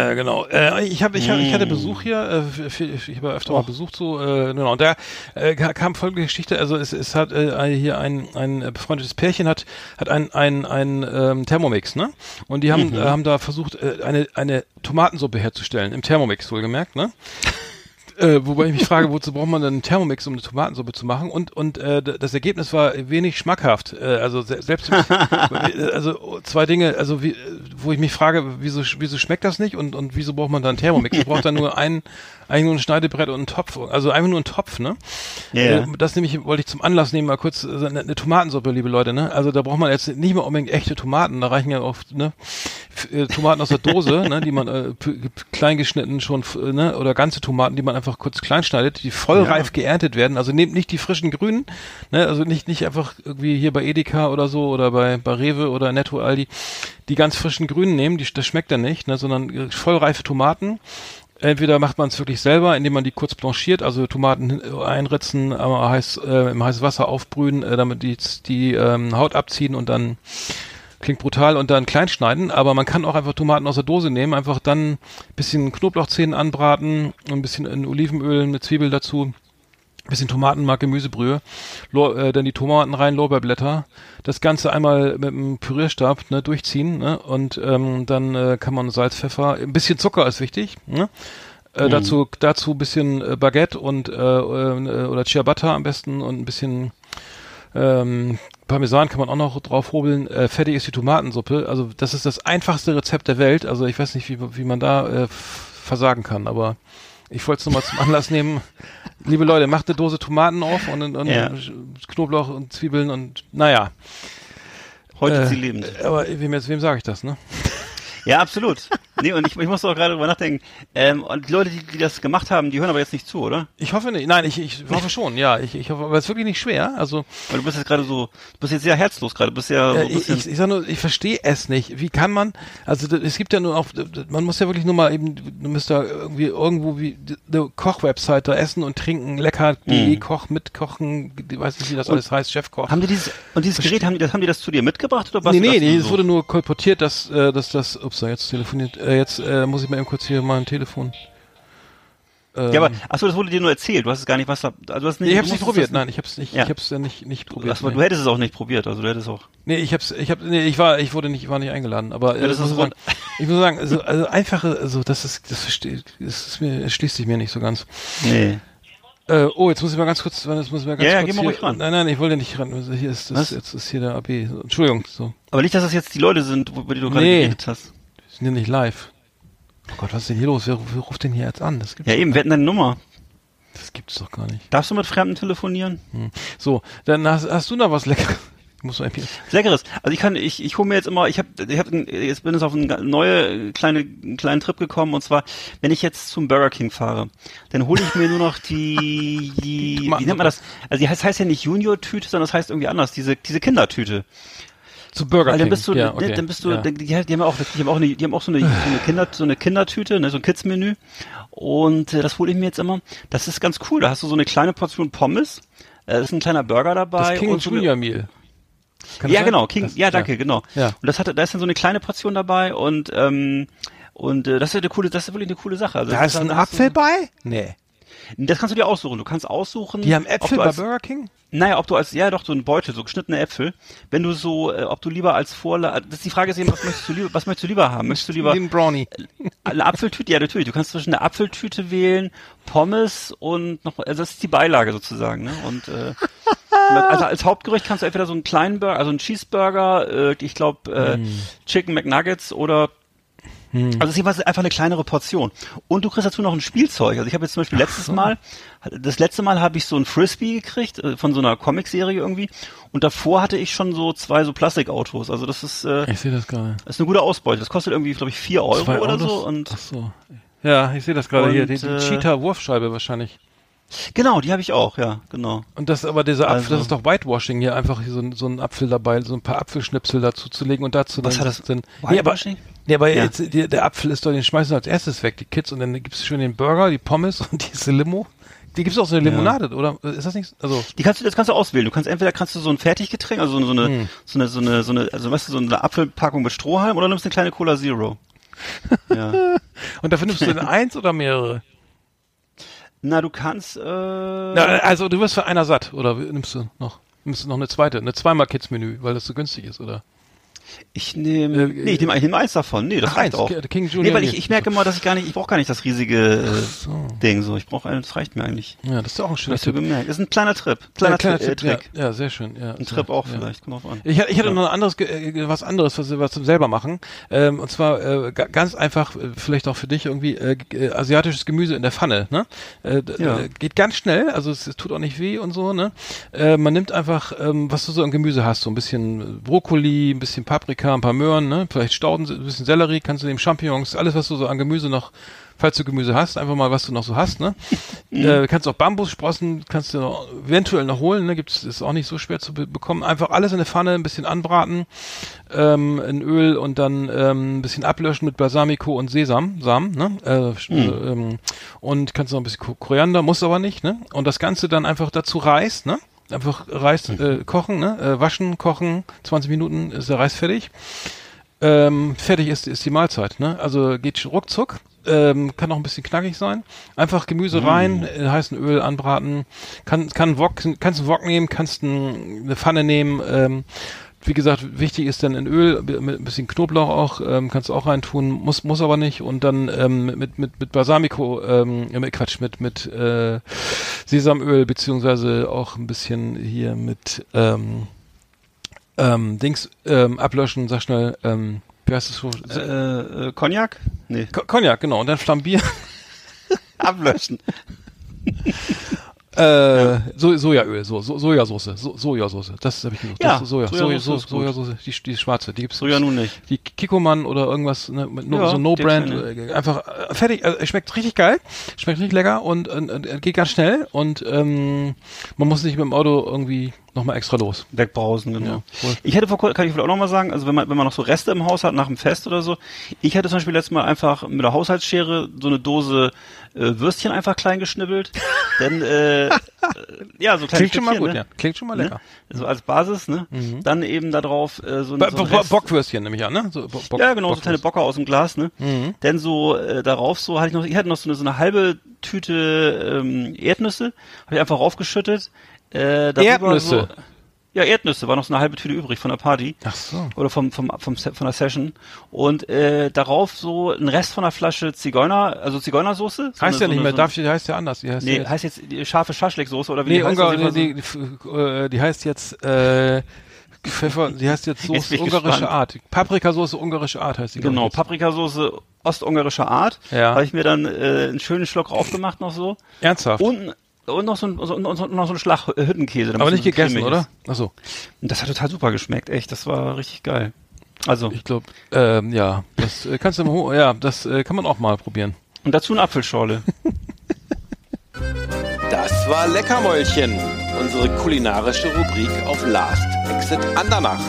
Äh, genau. Äh, ich habe, ich, hab, ich hatte mm. Besuch hier. Äh, für, ich habe öfter oh. mal besucht so. Äh, genau. Und da äh, kam folgende Geschichte. Also es, es hat äh, hier ein ein befreundetes Pärchen hat hat ein ein ein ähm, Thermomix, ne? Und die haben mhm. haben da versucht äh, eine eine Tomatensuppe herzustellen im Thermomix wohlgemerkt, ne? Äh, wobei ich mich frage, wozu braucht man dann einen Thermomix, um eine Tomatensuppe zu machen? Und und äh, das Ergebnis war wenig schmackhaft. Äh, also se selbst also zwei Dinge, also wie, wo ich mich frage, wieso wieso schmeckt das nicht und und wieso braucht man dann einen Thermomix? Man braucht dann nur einen eigentlich nur ein Schneidebrett und ein Topf, also einfach nur ein Topf, ne? Yeah. Äh, das nämlich wollte ich zum Anlass nehmen, mal kurz also eine, eine Tomatensuppe, liebe Leute, ne? Also da braucht man jetzt nicht mehr unbedingt echte Tomaten, da reichen ja auch ne äh, Tomaten aus der Dose, ne, die man äh, klein geschnitten schon, ne, oder ganze Tomaten, die man einfach kurz klein schneidet, die vollreif ja. geerntet werden. Also nehmt nicht die frischen Grünen, ne, also nicht nicht einfach irgendwie hier bei Edeka oder so oder bei, bei Rewe oder Netto Aldi die ganz frischen Grünen nehmen, die das schmeckt dann nicht, ne, sondern äh, vollreife Tomaten entweder macht man es wirklich selber, indem man die kurz blanchiert, also Tomaten einritzen, aber heiß, äh, im heißen Wasser aufbrühen, äh, damit die, die ähm, Haut abziehen und dann klingt brutal und dann klein schneiden, aber man kann auch einfach Tomaten aus der Dose nehmen, einfach dann bisschen Knoblauchzehen anbraten ein bisschen in Olivenöl mit Zwiebel dazu bisschen Tomatenmark, Gemüsebrühe, Lor äh, dann die Tomaten rein, Lorbeerblätter, das Ganze einmal mit einem Pürierstab ne, durchziehen ne, und ähm, dann äh, kann man Salz, Pfeffer, ein bisschen Zucker ist wichtig, ne, äh, mhm. dazu dazu bisschen äh, Baguette und äh, äh, oder Ciabatta am besten und ein bisschen ähm, Parmesan kann man auch noch drauf hobeln. Äh, fertig ist die Tomatensuppe. Also das ist das einfachste Rezept der Welt. Also ich weiß nicht, wie, wie man da äh, versagen kann, aber Ich wollte es nur mal zum Anlass nehmen. Liebe Leute, macht eine Dose Tomaten auf und, und Ja. Knoblauch und Zwiebeln und naja. Heute Äh, ist sie lebend. Aber wem, jetzt- wem sage ich das, ne? Ja, absolut. Nee, und ich, ich muss auch gerade drüber nachdenken. Ähm, und die Leute, die, die das gemacht haben, die hören aber jetzt nicht zu, oder? Ich hoffe nicht. Nein, ich, ich hoffe schon, ja. Ich, ich hoffe, aber es ist wirklich nicht schwer. Also Weil du bist jetzt gerade so, du bist jetzt sehr herzlos gerade, du bist ja so ein ich, bisschen. ich, ich sag nur, ich verstehe es nicht. Wie kann man, also es gibt ja nur auch, man muss ja wirklich nur mal eben, du musst da irgendwie irgendwo wie eine Kochwebsite da essen und trinken, lecker.de, Mhm. Koch, mitkochen, ich weiß nicht, wie das alles heißt, Chefkoch. haben die dieses, und dieses Gerät, haben die das, haben die das zu dir mitgebracht oder was? Nee, nee, nee, so? es wurde nur kolportiert, dass, äh, dass das, ups, jetzt telefoniert, äh, jetzt äh, muss ich mal eben kurz hier mal ein Telefon. Ähm, Ja, aber, achso, das wurde dir nur erzählt, du hast es gar nicht, was da, also du hast nicht, ich hab's nicht probiert, das- nein, ich hab's nicht, Ja. ich hab's ja nicht, nicht probiert. Ach, aber nee. du hättest es auch nicht probiert, also du hättest auch. Nee, ich hab's, ich hab, nee, ich war, ich wurde nicht, war nicht eingeladen, aber äh, Ja, das muss ich sagen, ich muss sagen, also, also einfache, also das ist, das verstehe, das ist mir, schließt sich mir nicht so ganz. Nee. Äh, oh, jetzt muss ich mal ganz kurz, jetzt muss ich mal ganz Ja, ja, kurz geh mal hier, ruhig ran. Nein, nein, ich wollte nicht ran. Also Hier ist das, Was? jetzt ist hier der AB. Entschuldigung, so, Aber nicht, dass das jetzt die Leute sind, über die du gerade Nee. geredet hast. Sind hier nicht live. Oh Gott, was ist denn hier los? Wer, wer ruft denn hier jetzt an? Das gibt's, Ja, eben, wir hätten deine Nummer. das gibt's doch gar nicht. Darfst du mit Fremden telefonieren? Hm. So, dann hast, hast du noch was Leckeres? Muss hier. Leckeres. Also ich kann, ich, ich hole mir jetzt immer, ich habe, ich hab, jetzt bin ich auf eine neue kleine, einen kleinen Trip gekommen und zwar, wenn ich jetzt zum Burger King fahre, dann hole ich mir nur noch die, die wie nennt man das? Also die heißt, heißt ja nicht Junior-Tüte, sondern das heißt irgendwie anders, diese, diese Kindertüte. Zu Burger Weil dann bist du, ja, ne, okay. dann bist du, ja. die, haben ja auch, die haben auch eine, die haben auch so eine, so eine Kinder, so eine Kindertüte, ne, so ein Kids-Menü. Und äh, das hole ich mir jetzt immer. Das ist ganz cool. Da hast du so eine kleine Portion Pommes. Äh, da ist ein kleiner Burger dabei. das King und so Junior Meal. Kann ja, genau, King, Das- ja, danke, genau. Ja. Und das hat, da ist dann so eine kleine Portion dabei und ähm, und äh, das ist eine coole, das ist wirklich eine coole Sache. Also Da ist ein Apfel bei? Nee. Das kannst du dir aussuchen. Du kannst aussuchen. Die haben Äpfel bei als, Burger King? Naja, ob du als, ja doch, so ein Beutel, so geschnittene Äpfel. Wenn du so, äh, ob du lieber als Vorlage, das ist die Frage ist eben, was möchtest du lieber, was möchtest du lieber haben? Möchtest du lieber Den Brownie. eine Apfeltüte? Ja, natürlich. Du kannst zwischen einer Apfeltüte wählen, Pommes und noch, also das ist die Beilage sozusagen, ne? Und äh, also als Hauptgericht kannst du entweder so einen kleinen Burger, also einen Cheeseburger, äh, ich glaube äh, Chicken McNuggets oder also es ist jeweils einfach eine kleinere Portion. Und du kriegst dazu noch ein Spielzeug. Also ich habe jetzt zum Beispiel letztes Mal, das letzte Mal habe ich so ein Frisbee gekriegt äh, von so einer Comicserie irgendwie. Und davor hatte ich schon so zwei so Plastikautos. Also das ist, äh, Ich sehe das gerade. das ist eine gute Ausbeute. Das kostet irgendwie, glaube ich, vier Euro Zwei oder Autos? so. Und Ach so. Ja, ich sehe das gerade hier. Die, die äh, Cheetah-Wurfscheibe wahrscheinlich. Genau, die habe ich auch, ja, genau. Und das aber dieser Apfel, Also- das ist doch Whitewashing hier, einfach hier so, so ein Apfel dabei, so ein paar Apfelschnipsel dazu zu legen und dazu Was dann hat das- Sind, nee, aber, Whitewashing? nee, aber Ja. jetzt, die, der Apfel ist doch, den schmeißen wir als erstes weg, die Kids, und dann gibt's schön den Burger, die Pommes und diese Limo. Die gibt's auch so eine Ja. Limonade, oder? Ist das nicht? Also, Die kannst du, das kannst du auswählen. Du kannst entweder kannst du so ein Fertiggetränk, also so eine, so eine, Hm. so eine, so eine, so eine, also weißt du, so eine Apfelpackung mit Strohhalm oder nimmst eine kleine Cola Zero. ja. und dafür nimmst du denn eins oder mehrere? Na, du kannst, äh, Na, also du wirst für einer satt, oder nimmst du noch? Nimmst du noch eine zweite, eine zweimal Kids-Menü, weil das so günstig ist, oder? Ich nehme, Äh, nee, ich nehme ich nehme eins davon. Nee, das Ach, reicht eins, auch. Ki- King Junior nee, weil ich, ich merke immer, dass ich gar nicht, ich brauche gar nicht das riesige äh, so. Ding so. Ich brauche eins, das reicht mir eigentlich. Ja, das ist auch ein schöner Tipp. gemerkt? Ist ein kleiner Trip. Kleiner, ja, kleiner Tri- äh, Tipp, ja, Trick. ja, sehr schön. Ja, Ein Trip auch ja. vielleicht, kommt drauf an. Ich, ich hatte Ja. noch ein anderes, äh, was anderes, was wir was zum selber machen. Ähm, und zwar äh, ga- ganz einfach, äh, vielleicht auch für dich irgendwie äh, äh, asiatisches Gemüse in der Pfanne. Ne? Äh, Ja. äh, geht ganz schnell, also es, es tut auch nicht weh und so. Ne? Äh, man nimmt einfach, ähm, was du so an Gemüse hast, so ein bisschen Brokkoli, ein bisschen Paprika, ein paar Möhren, ne? vielleicht Stauden, ein bisschen Sellerie, kannst du nehmen Champignons, alles was du so an Gemüse noch falls du Gemüse hast, einfach mal, was du noch so hast, ne? äh, kannst auch Bambussprossen, kannst du noch, eventuell noch holen, ne? Gibt's, ist auch nicht so schwer zu be bekommen. Einfach alles in eine Pfanne, ein bisschen anbraten, ähm, in Öl und dann ähm, ein bisschen ablöschen mit Balsamico und Sesam, Samen, ne? Äh, äh, ähm, und kannst noch ein bisschen Ko- Koriander, muss aber nicht, ne? Und das Ganze dann einfach dazu Reis, ne? Einfach Reis äh, kochen, ne? Äh, waschen, kochen, 20 Minuten ist der Reis fertig ähm, fertig ist, ist die Mahlzeit. Ne? Also geht schon ruckzuck. Ähm, kann auch ein bisschen knackig sein. Einfach Gemüse rein, in heißen Öl anbraten. Kann, kann Wok, kannst einen Wok nehmen, kannst ein, eine Pfanne nehmen. Ähm, wie gesagt, wichtig ist dann in Öl mit ein bisschen Knoblauch auch, ähm, kannst du auch reintun, muss muss aber nicht und dann ähm, mit mit mit Balsamico, ähm, äh, mit Quatsch mit mit äh, Sesamöl beziehungsweise auch ein bisschen hier mit ähm, ähm, Dings ähm, ablöschen, sag schnell, ähm, wie heißt das so? Äh, äh, Cognac? Nee. Cognac, genau. Und dann flambieren. Ablöschen. Äh, so, Sojaöl, so, so, Sojasauce, so, Sojasauce, das habe ich gesucht. Ja, das Soja, Sojasauce Soja, ist so, gut. Sojasauce, die, die schwarze, die gibt's. Soja nun nicht. Die Kikoman oder irgendwas, ne, mit no, Ja, so No-Brand, äh, einfach äh, fertig, äh, schmeckt richtig geil, schmeckt richtig lecker und äh, äh, geht ganz schnell und ähm, man muss nicht mit dem Auto irgendwie nochmal extra los. Wegbrausen, genau. Ja, ich hätte vor kurzem, kann ich vielleicht auch noch mal sagen, also wenn man, wenn man noch so Reste im Haus hat nach dem Fest oder so, ich hätte zum Beispiel letztes Mal einfach mit der Haushaltsschere so eine Dose äh, Würstchen einfach klein geschnibbelt. Denn, äh, äh, ja, so kleine Klingt schon mal gut, ne? ja. Klingt schon mal Ne? lecker. So als Basis, ne? Dann eben da drauf äh, so, ein- so ein Bockwürstchen nehme ich an, ne? So, Bo Bock ja, genau, so kleine Bocker aus dem Glas, ne? Mhm. Denn so äh, darauf so hatte ich noch, ich hatte noch so eine, so eine halbe Tüte ähm, Erdnüsse, habe ich einfach raufgeschüttet. Äh, Erdnüsse? So, ja, Erdnüsse, war noch so eine halbe Tüte übrig von der Party. Ach so. Oder vom, vom, vom, von der Session. Und äh, darauf so ein Rest von einer Flasche Zigeuner, also Zigeunersoße. So Heißt eine, ja nicht so mehr, eine, darf die heißt ja anders. Die heißt Nee, jetzt, heißt jetzt die scharfe Schaschliksoße oder wie nee, die heißt Ungar, das? die, die, die, äh, die heißt jetzt äh, Pfeffer, die heißt jetzt Jetzt Soße ich ungarische gespannt. Art. Paprikasauce ungarische Art heißt die. Genau, ich jetzt. Paprikasauce ostungarischer Art. Ja. Habe ich mir dann äh, einen schönen Schluck aufgemacht noch so. Ernsthaft. Und, und noch so ein, so, und noch so ein Schlag Hüttenkäse. damit aber nicht gegessen, oder? ist. Ach so. Und das hat total super geschmeckt, echt. Das war richtig geil. Also, Ich glaube, ähm, ja, das äh, kannst du mal, ja, das äh, kann man auch mal probieren. und dazu eine Apfelschorle. Das war Leckermäulchen, unsere kulinarische Rubrik auf Last Exit Andernach.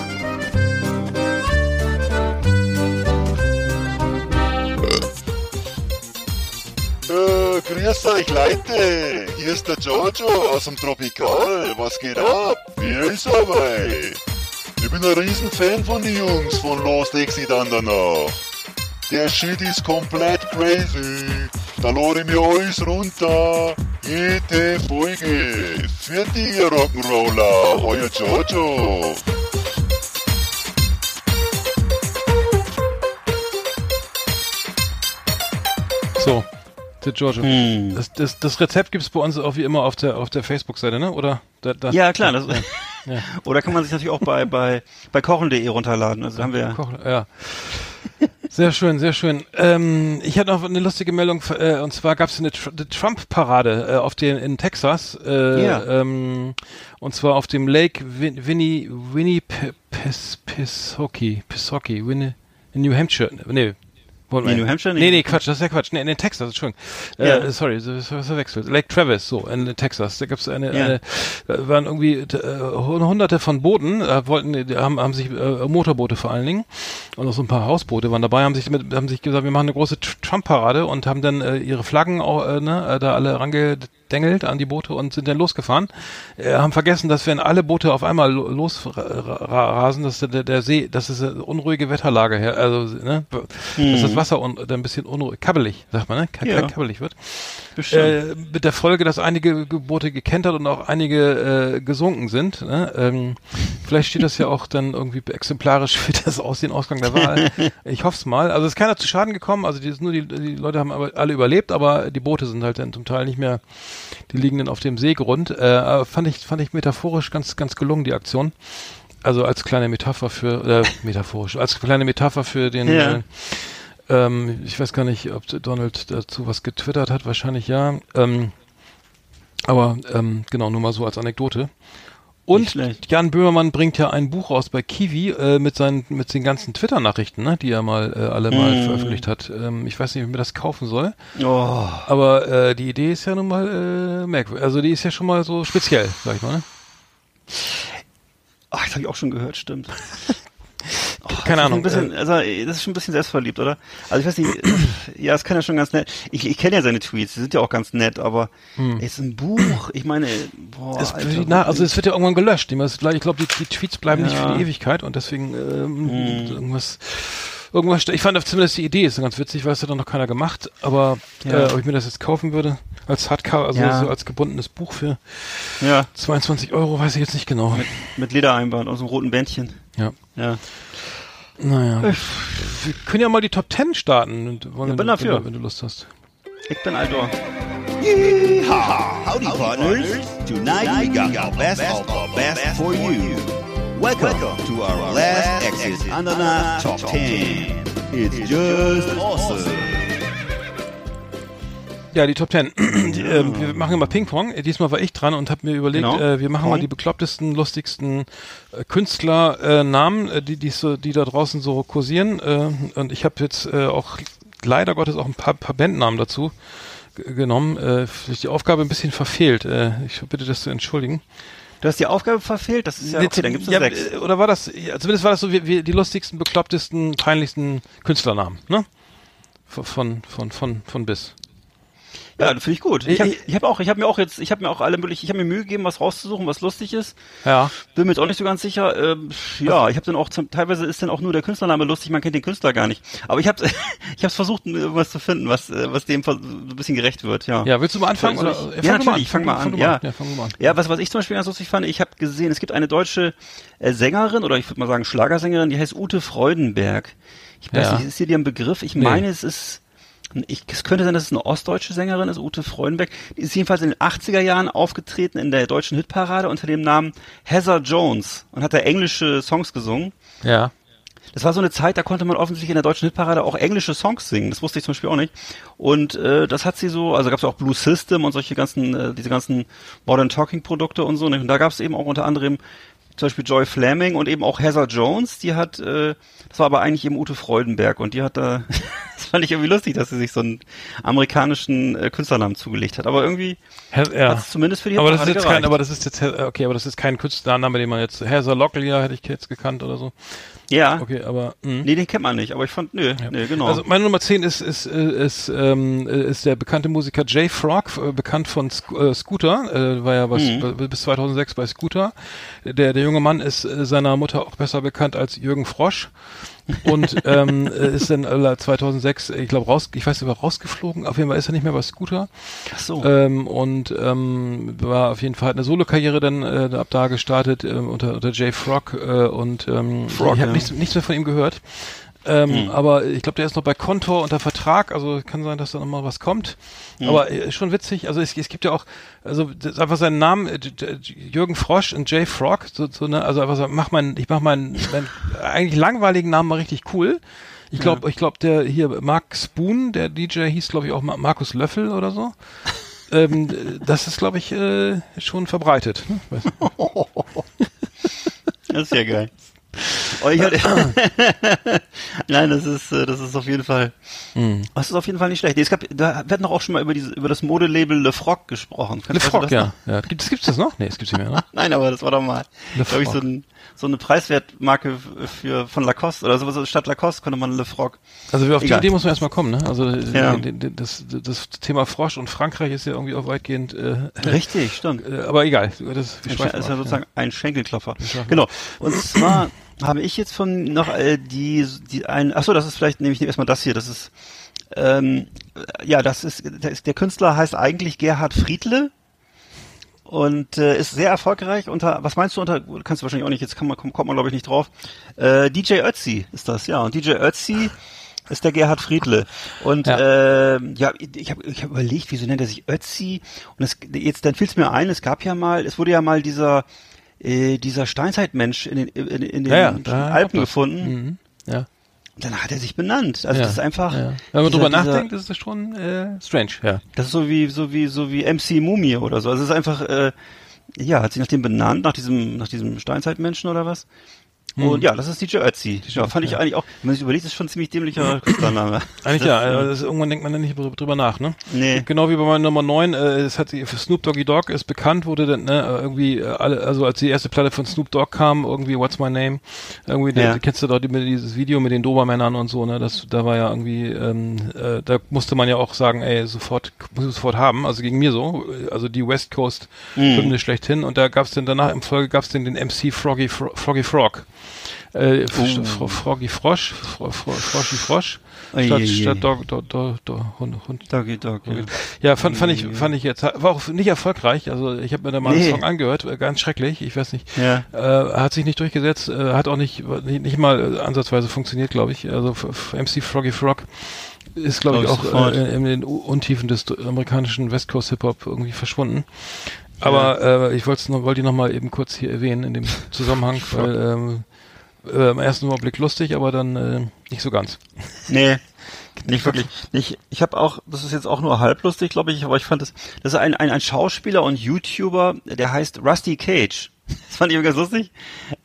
Äh, grüß euch Leute, hier ist der Giorgio aus dem Tropikal. Was geht ab? Wie ist dabei? Ich bin ein Riesenfan von den Jungs von Lost Exit Andernach. Der Shit ist komplett crazy. Da lade ich mir alles runter. Jede Folge. Für die Rock'n'Roller, euer Giorgio. So, der Giorgio. Hm. Das, das, das Rezept gibt's bei uns auch wie immer auf der auf der Facebook-Seite, ne? Oder? Da, da, Ja, klar. Das, Ja. Oder kann man sich natürlich auch bei, bei, bei kochen.de runterladen. Also da haben wir. Koch, ja. Sehr schön, sehr schön. Ähm, ich hatte noch eine lustige Meldung, äh, und zwar gab es eine, Tr eine Trump-Parade äh, auf den in Texas, äh, Ja. ähm, und zwar auf dem Lake Win Winnie Winnie Pis Pishockey, Pishockey, Winnie in New Hampshire, nee. Warte Nee. New Hampshire? Nee, Nee. nee, Quatsch, das ist ja Quatsch. Nee, in Texas, Entschuldigung. Ja. Äh, sorry, das verwechselt. Lake Travis, so, in Texas. Da gab's eine, Ja. eine waren irgendwie äh, hunderte von Booten, äh, wollten, haben, haben sich, äh, Motorboote vor allen Dingen, und auch so ein paar Hausboote waren dabei, haben sich mit, haben sich gesagt, wir machen eine große Tr- Trump-Parade und haben dann äh, ihre Flaggen auch, äh, ne, äh, da alle rangedengelt an die Boote und sind dann losgefahren. Äh, haben vergessen, dass wenn alle Boote auf einmal lo- losrasen, dass der, der See, das ist eine unruhige Wetterlage her, also, ne, dass das Wasser un, ein bisschen unruhig, kabbelig, sagt man, ne, Ka Ja. kabbelig wird. Äh, mit der Folge, dass einige Ge- Boote gekentert und auch einige äh, gesunken sind. Ne? Ähm, vielleicht steht das ja auch dann irgendwie exemplarisch für das aus den Ausgang der Wahl. ich hoffe es mal. Also es ist keiner zu Schaden gekommen. Also die, nur die, die Leute haben aber alle überlebt, aber die Boote sind halt dann zum Teil nicht mehr. Die liegen dann auf dem Seegrund. Äh, fand ich fand ich metaphorisch ganz ganz gelungen die Aktion. Also als kleine Metapher für äh, metaphorisch als kleine Metapher für den Ja. äh, ähm, ich weiß gar nicht, ob Donald dazu was getwittert hat, wahrscheinlich ja. Ähm, aber ähm, genau, nur mal so als Anekdote. Und. Jan Böhmermann bringt ja ein Buch raus bei Kiwi äh, mit seinen mit den ganzen Twitter-Nachrichten, ne, die er mal äh, alle mal Mm. veröffentlicht hat. Ähm, ich weiß nicht, ob ich mir das kaufen soll, Oh. aber äh, die Idee ist ja nun mal äh, merkwürdig. Also die ist ja schon mal so speziell, sag ich mal. Ne? Ach, das habe ich auch schon gehört, stimmt. Oh, Keine Ahnung, bisschen, also, äh, das ist schon ein bisschen selbstverliebt, oder? Also ich weiß nicht, äh, ja, das kann ja schon ganz nett. Ich, ich kenne ja seine Tweets, die sind ja auch ganz nett, aber ist ein Buch, ich meine, boah, Hm. Es, Alter, na, also es wird ja irgendwann gelöscht. Ich glaube, die, die Tweets bleiben nicht Ja. Hm. für die Ewigkeit und deswegen ähm, irgendwas, irgendwas. Ich fand zumindest die Idee ist ganz witzig, weil es hat dann noch keiner gemacht. Aber Ja. äh, ob ich mir das jetzt kaufen würde als Hardcover, also Ja. so als gebundenes Buch für ja, 22 Euro, weiß ich jetzt nicht genau. mit Ledereinband aus einem roten Bändchen. Ja. Ja. Naja. Wir können ja mal die Top 10 starten. Und wollen, Ja, bin wenn, dafür. du- wenn du Lust hast. Ich bin Aldor. Yeehaw! Howdy, partners. Tonight we got the best of the best for you. Welcome to our last exit under the top 10. It's just awesome. Ja, die Top Ten. Die, ähm, wir machen immer Ping-Pong. Diesmal war ich dran und habe mir überlegt, Genau. äh, wir machen mal die beklopptesten, lustigsten äh, Künstlernamen, äh, die, die, so, die da draußen so kursieren. Äh, und ich habe jetzt äh, auch leider Gottes auch ein paar, paar Bandnamen dazu genommen. Äh, die Aufgabe ein bisschen verfehlt. Äh, ich bitte das zu entschuldigen. Du hast die Aufgabe verfehlt, das ist ja okay, dann gibt's ja, sechs. äh, Oder war das, ja, zumindest war das so wie, wie die lustigsten, beklopptesten, peinlichsten Künstlernamen, ne? Von, von, von, von, von bis. Ja, finde ich gut. Ich habe Ich- ich hab auch, ich habe mir auch jetzt, ich habe mir auch alle möglichen, ich habe mir Mühe gegeben, was rauszusuchen, was lustig ist. Ja. Bin mir jetzt auch nicht so ganz sicher. Ähm, ja, ich habe dann auch zum, teilweise ist dann auch nur der Künstlername lustig, man kennt den Künstler gar nicht. Aber ich habe ich habe versucht, irgendwas zu finden, was äh, was dem so ein bisschen gerecht wird. Ja. Ja, willst du mal anfangen? Oder? ich- ja, fang du natürlich, fang mal an, ja. ja, fang mal an. Ja, was, was ich zum Beispiel ganz lustig fand, ich habe gesehen, es gibt eine deutsche äh, Sängerin oder ich würde mal sagen Schlagersängerin, die heißt Ute Freudenberg. Ich weiß Ja. nicht, ist hier dir ein Begriff? Ich Nee. meine, es ist, ich, es könnte sein, dass es eine ostdeutsche Sängerin ist, Ute Freudenberg. Die ist jedenfalls in den 80er Jahren aufgetreten in der deutschen Hitparade unter dem Namen Heather Jones und hat da englische Songs gesungen. Ja. Das war so eine Zeit, da konnte man offensichtlich in der deutschen Hitparade auch englische Songs singen. Das wusste ich zum Beispiel auch nicht. Und äh, das hat sie so, also gab es auch Blue System und solche ganzen, äh, diese ganzen Modern Talking Produkte und so. Und da gab es eben auch unter anderem zum Beispiel Joy Fleming und eben auch Heather Jones, die hat, äh, das war aber eigentlich eben Ute Freudenberg und die hat da, fand ich irgendwie lustig, dass sie sich so einen amerikanischen äh, Künstlernamen zugelegt hat. Aber irgendwie Her hat ja. es zumindest für die Aber das ist jetzt kein, aber das ist jetzt, okay, aber das ist kein Künstlername, den man jetzt, Heather Locklear hätte ich jetzt gekannt oder so. ja, Okay, aber, mh. nee, den kennt man nicht, aber ich fand, nö, nee, genau. Also meine Nummer 10 ist, ist, äh, ist, ähm, äh, ist der bekannte Musiker Jay Frog, äh, bekannt von Sc äh, Scooter, äh, war ja was, Mhm. bis 2006 bei Scooter. Der, der junge Mann ist äh, seiner Mutter auch besser bekannt als Jürgen Frosch und ähm, äh, ist dann äh, 2006, ich glaube, raus, ich weiß nicht, war rausgeflogen, auf jeden Fall ist er nicht mehr bei Scooter. Ach so. Ähm, und ähm, war auf jeden Fall hat eine Solokarriere dann äh, ab da gestartet äh, unter, unter Jay Frog äh, und ähm, Frog, ich habe ja. nichts, nichts mehr von ihm gehört. Ähm, Aber ich glaube, der ist noch bei Kontor unter Vertrag, also kann sein, dass da nochmal was kommt. Aber äh, schon witzig, also es, es gibt ja auch, also einfach seinen Namen, äh, Jürgen Frosch und Jay Frog, so, so ne, also einfach so, mach mein, ich mach meinen, meinen eigentlich langweiligen Namen mal richtig cool. Ich glaube, ich glaube, der hier Mark Spoon, der DJ hieß, glaube ich, auch Ma Markus Löffel oder so. ähm, das ist, glaube ich, äh, schon verbreitet. Ne? Das ist ja geil. Oh, Nein, das ist, äh, das ist auf jeden Fall, Hm. das ist auf jeden Fall nicht schlecht. Nee, es gab, da, hatten doch auch schon mal über diese, über das Modelabel Le Frog gesprochen. Le Weißt du Frog, das ja. noch? ja. Gibt es gibt's das noch? Nee, es gibt's nicht mehr, ne? Nein, aber das war doch mal, Le glaube ich, so, ein, so eine Preiswertmarke für, von Lacoste oder sowas. Statt Lacoste konnte man Le Frog. Also auf die. Idee muss man erstmal kommen, ne? Also äh, Ja. das, das Thema Frosch und Frankreich ist ja irgendwie auch weitgehend äh, Richtig, stimmt. äh, aber egal. Das, ist ja sozusagen ein Schenkelklopfer. Genau. Und zwar habe ich jetzt von noch äh, die die ein ach so, das ist vielleicht nehme ich erstmal das hier, das ist ähm, ja, das ist, das ist der Künstler heißt eigentlich Gerhard Friedle und äh, ist sehr erfolgreich unter was meinst du unter kannst du wahrscheinlich auch nicht jetzt kann man kommt, man glaube ich nicht drauf. Äh, DJ Ötzi ist das, ja, und DJ Ötzi ist der Gerhard Friedle. Und Ja. äh, ja ich habe ich hab überlegt, wieso nennt er sich Ötzi? Und es, jetzt dann fiel es mir ein, es gab ja mal, es wurde ja mal dieser äh, dieser Steinzeitmensch in den, in, in den Ja, ja, Alpen gefunden. Mhm. Dann hat er sich benannt. Also ja. das ist einfach. Ja. Wenn man dieser- drüber dieser- nachdenkt, ist das schon äh, strange, ja. Das ist so wie so wie so wie MC Mumie oder so. Also es ist einfach äh, ja, hat sich nach dem benannt, nach diesem nach diesem Steinzeitmenschen oder was? Und ja, das ist DJ Ötzi. Ja, fand ich ja. eigentlich auch, wenn man sich überlegt, ist schon ein ziemlich dämlicher Künstlername. Eigentlich ja, also irgendwann denkt man dann nicht drüber nach, ne? Nee. Genau wie bei meiner Nummer 9, äh, es hat für Snoop Doggy Dogg ist bekannt, wurde dann, ne, irgendwie äh, alle, also als die erste Platte von Snoop Dogg kam, irgendwie What's My Name, irgendwie, Ja. der, kennst du doch die, dieses Video mit den Dobermännern und so, ne, das, da war ja irgendwie, ähm, äh, da musste man ja auch sagen, ey, sofort, muss ich sofort haben, also gegen mir so, also die West Coast Hymne schlechthin und da gab's dann danach im Folge gab's dann den MC Froggy, Fro Froggy Frog. Äh, Fro Froggy Frosch, Fro Fro Froschi Frosch, Ui, statt, Dog, Dog, Dog, Dog, Hund, Hund, Doggy Dog. ja, fand, fand ich, fand ich jetzt, war auch nicht erfolgreich. Also ich habe mir da mal Nee. einen Song angehört, äh, ganz schrecklich. Ich weiß nicht, Ja. äh, hat sich nicht durchgesetzt, äh, hat auch nicht, nicht, nicht mal äh, ansatzweise funktioniert, glaube ich. Also MC Froggy Frog ist, glaube ich, auch äh, in den Untiefen des amerikanischen West Coast Hip Hop irgendwie verschwunden. Aber äh, ich wollte noch, wollte ihn noch mal eben kurz hier erwähnen in dem Zusammenhang, weil ähm, äh, im ersten Überblick lustig, aber dann äh, nicht so ganz. Nee, nicht wirklich. Nicht, ich habe auch, das ist jetzt auch nur halblustig, glaube ich, aber ich fand das, das ist ein, ein, ein Schauspieler und YouTuber, der heißt Rusty Cage. Das fand ich ganz lustig.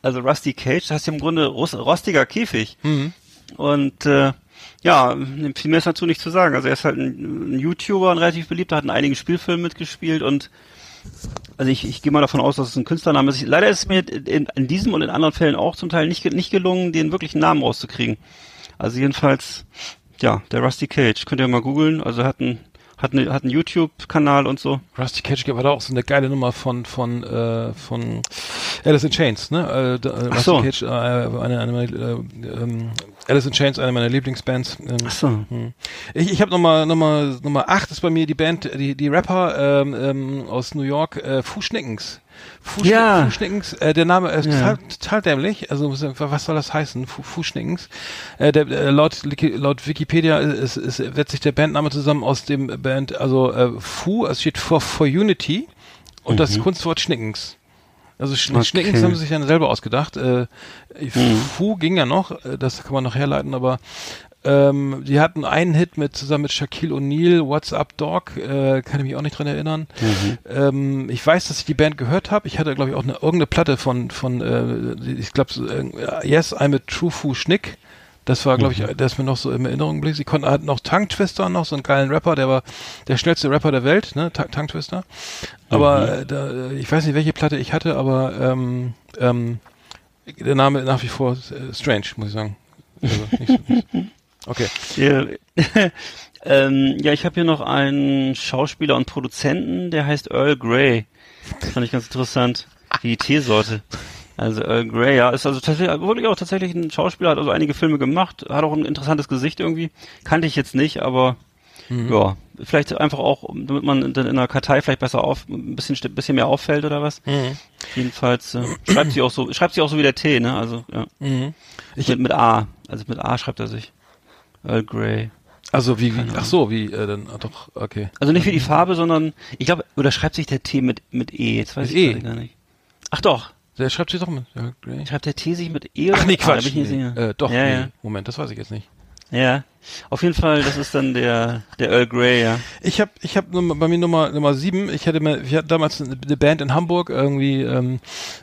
Also Rusty Cage, das heißt ja im Grunde Rust, rostiger Käfig. Mhm. Und äh, ja, viel mehr ist dazu nicht zu sagen. Also er ist halt ein, ein YouTuber, ein relativ beliebter, hat in einigen Spielfilmen mitgespielt und also ich, ich gehe mal davon aus, dass es ein Künstlername ist. Leider ist es mir in, in diesem und in anderen Fällen auch zum Teil nicht, nicht gelungen, den wirklichen Namen rauszukriegen. Also jedenfalls, ja, der Rusty Cage. Könnt ihr mal googeln. Also er hat einen hat, eine, hat einen YouTube-Kanal und so. Rusty Cage war da auch so eine geile Nummer von von äh, von Alice in Chains, ne? Äh, da, Rusty so. Cage, äh, eine, eine meiner, äh, ähm, Alice in Chains, eine meiner Lieblingsbands. Ähm, Ach so. hm. Ich, ich habe Nummer Nummer Nummer 8 ist bei mir die Band, die die Rapper ähm, ähm, aus New York, äh, Fußschnickens. Fußschnick, Ja. Fußschnickens, äh, der Name ist Ja. total, total dämlich. Also was soll das heißen? Fu Fußschnickens. Äh, der, äh, laut, laut Wikipedia ist, ist, setzt sich der Bandname zusammen aus dem Band, also äh, Fu, es steht for, for Unity und das Kunstwort Schnickens. Also Sch Okay. Schnickens haben sie sich ja selber ausgedacht. Äh, Fu ging ja noch, äh, das kann man noch herleiten, aber ähm, die hatten einen Hit mit zusammen mit Shaquille O'Neal, What's Up Dog, äh, kann ich mich auch nicht dran erinnern. Ähm, ich weiß, dass ich die Band gehört habe. Ich hatte, glaube ich, auch eine irgendeine Platte von von äh, ich glaube äh, Yes, I'm a True Fu Schnick. Das war, glaube ich, der ist mir noch so in Erinnerung geblieben. Sie konnten hatten noch Tongue Twister noch, so einen geilen Rapper, der war der schnellste Rapper der Welt, ne? Ta- Tongue Twister. Aber äh, da, äh, ich weiß nicht, welche Platte ich hatte, aber ähm, ähm, der Name nach wie vor äh, strange, muss ich sagen. Also, nicht nicht. Okay. Ja, ähm, ja ich habe hier noch einen Schauspieler und Produzenten, der heißt Earl Grey. Das fand ich ganz interessant. Die Teesorte. Also Earl Grey, ja, ist also tatsächlich, wirklich auch tatsächlich ein Schauspieler, hat also einige Filme gemacht, hat auch ein interessantes Gesicht irgendwie. Kannte ich jetzt nicht, aber ja, vielleicht einfach auch, damit man in, in einer Kartei vielleicht besser auf, ein bisschen, ein bisschen mehr auffällt oder was. Jedenfalls äh, schreibt sie auch so, schreibt sie auch so wie der T, ne? Also ja. Mhm. Ich, mit, mit A, also mit A schreibt er sich. Earl Grey. also wie, wie ach so, wie äh, dann ah, doch, okay. Also nicht wie die Farbe, sondern ich glaube, oder schreibt sich der T mit mit E? Jetzt weiß Mit ich E? gerade gar nicht. Ach doch, Der schreibt sich doch mit. Ja, Grey. schreibt der T sich mit E oder Ach nee, mit A? Da Quatsch. nicht nee. Äh, doch, ja, nee. ja. Moment, das weiß ich jetzt nicht. Ja. Auf jeden Fall, das ist dann der der Earl Grey, ja. Ich habe ich hab bei mir Nummer Nummer sieben. Ich hatte mir, ich hatte damals eine Band in Hamburg irgendwie. Ähm,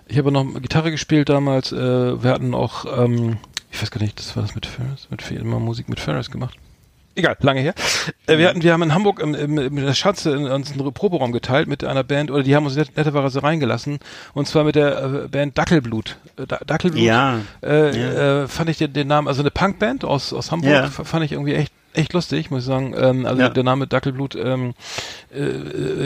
ich habe noch Gitarre gespielt damals. Äh, wir hatten auch, ähm, ich weiß gar nicht, das war das mit Ferris, mit immer Musik mit Ferris gemacht. Egal, lange her. Äh, wir hatten, wir haben in Hamburg im, im, in der Schanze in, uns einen Proberaum geteilt mit einer Band oder die haben uns net, netterweise reingelassen und zwar mit der äh, Band Dackelblut. Äh, Da- Dackelblut. Ja. Äh, Ja. äh, fand ich den, den Namen, also eine Punkband aus aus Hamburg, Ja. fand ich irgendwie echt echt lustig, muss ich sagen. Ähm, also Ja. der Name Dackelblut, ähm, äh,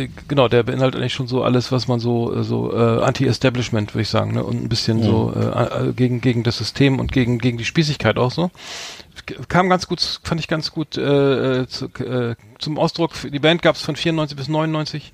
äh, genau, der beinhaltet eigentlich schon so alles, was man so äh, so äh, Anti-Establishment, würde ich sagen, ne? und ein bisschen so äh, äh, gegen gegen das System und gegen gegen die Spießigkeit auch so. Kam ganz gut, fand ich ganz gut äh, äh, zu, äh, zum Ausdruck. Die Band gab es von 94 bis 99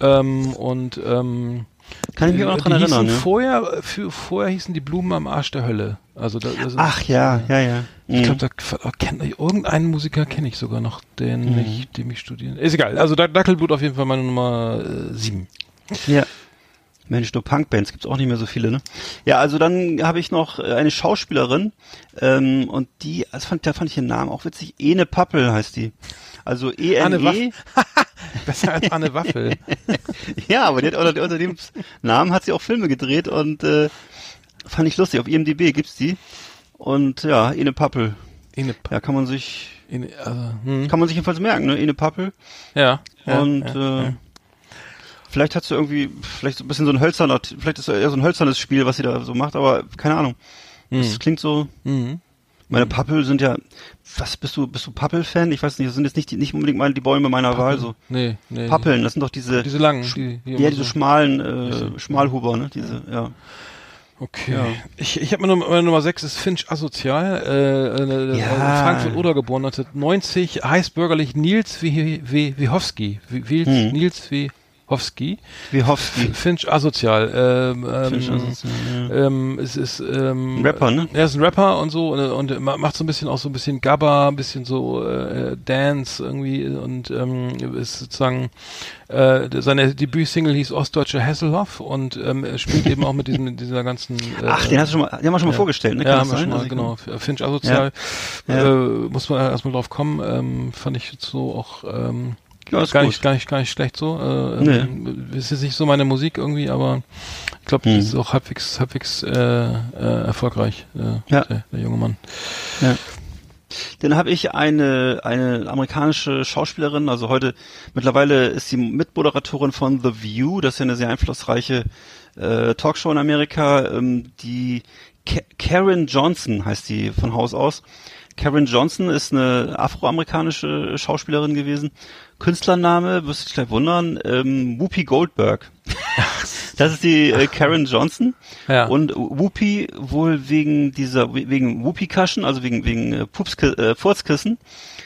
ähm, und ähm, Kann ich mich auch noch dran erinnern, ne? Vorher, für, vorher hießen die Blumen am Arsch der Hölle. Also da, ist- Ach ja, ja, ja. ich Mhm. glaube, da kennt irgendeinen Musiker kenne ich sogar noch, den Mhm. ich, dem ich studieren. Ist egal. Also Dac- Dackelblut auf jeden Fall meine Nummer äh, sieben. Ja. Mensch, nur Punkbands gibt's auch nicht mehr so viele, ne? Ja, also dann habe ich noch äh, eine Schauspielerin ähm, und die, das fand, da fand ich den Namen auch witzig. Ene Pappel heißt die. Also E N E. Besser als Anne Waffel. Ja, aber die hat unter, unter dem Namen hat sie auch Filme gedreht und äh, fand ich lustig. Auf IMDb gibt's die. Und ja, Ene Pappel. Ine, Ja, kann man sich Ine, also, hm. kann man sich jedenfalls merken, ne? Ene Pappel. ja, ja. und ja, äh, ja. Vielleicht hat sie irgendwie, vielleicht so ein bisschen so ein hölzerner, vielleicht ist es eher so ein hölzernes Spiel, was sie da so macht, aber keine Ahnung. Das klingt so. Mhm. Meine Pappel sind ja. Was bist du? Bist du Pappel-Fan? Ich weiß nicht. Das sind jetzt nicht die, nicht unbedingt mal die Bäume meiner Wahl. So Nee, nee. Pappeln. Das sind doch diese. Diese langen, die, die ja, diese so- schmalen, äh, Schmalhuber, ne? Diese. Ja. Okay. Ja. Ich, ich habe mir Nummer, meine Nummer 6 ist Finch Asozial, äh, äh, Ja. Frankfurt oder geboren 1990, heißt bürgerlich Nils Wie- Wie-. Wie- Wils- Hm. Nils Hofsky. Wie Hofsky. Finch asozial. Ähm, Finch ähm, asozial, ja. ähm, es ist ähm, Rapper, ne? Er ist ein Rapper und so und, und ma- macht so ein bisschen auch so ein bisschen Gabba, ein bisschen so äh, Dance irgendwie und ähm, ist sozusagen äh, seine Debütsingle hieß Ostdeutsche Hasselhoff und ähm, er spielt eben auch mit diesem dieser ganzen äh, Ach, den hast du schon mal, den haben wir schon mal ja. vorgestellt, ne? ja, Kann haben wir schon mal, Also genau. Finch asozial. Ja. Äh, muss man erstmal drauf kommen. Ähm, fand ich so auch ähm, Ja, ist gar gut. nicht, gar nicht, gar nicht schlecht so. Äh, Nee. ähm, ist jetzt nicht so meine Musik irgendwie, aber ich glaube, Hm. das ist auch halbwegs, halbwegs äh, äh, erfolgreich, äh, Ja. der, der junge Mann. Ja. Dann habe ich eine eine amerikanische Schauspielerin, also heute mittlerweile ist sie Mitmoderatorin von The View, das ist ja eine sehr einflussreiche äh, Talkshow in Amerika, ähm, die Ka Karen Johnson heißt die von Haus aus. Karen Johnson ist eine afroamerikanische Schauspielerin gewesen. Künstlername, wirst du dich gleich wundern, ähm, Whoopi Goldberg. Das ist die äh, Karen Johnson. Ja. Und Whoopi wohl wegen dieser, wegen Whoopi-Kaschen, also wegen, wegen äh, Pups, äh, Furzkissen.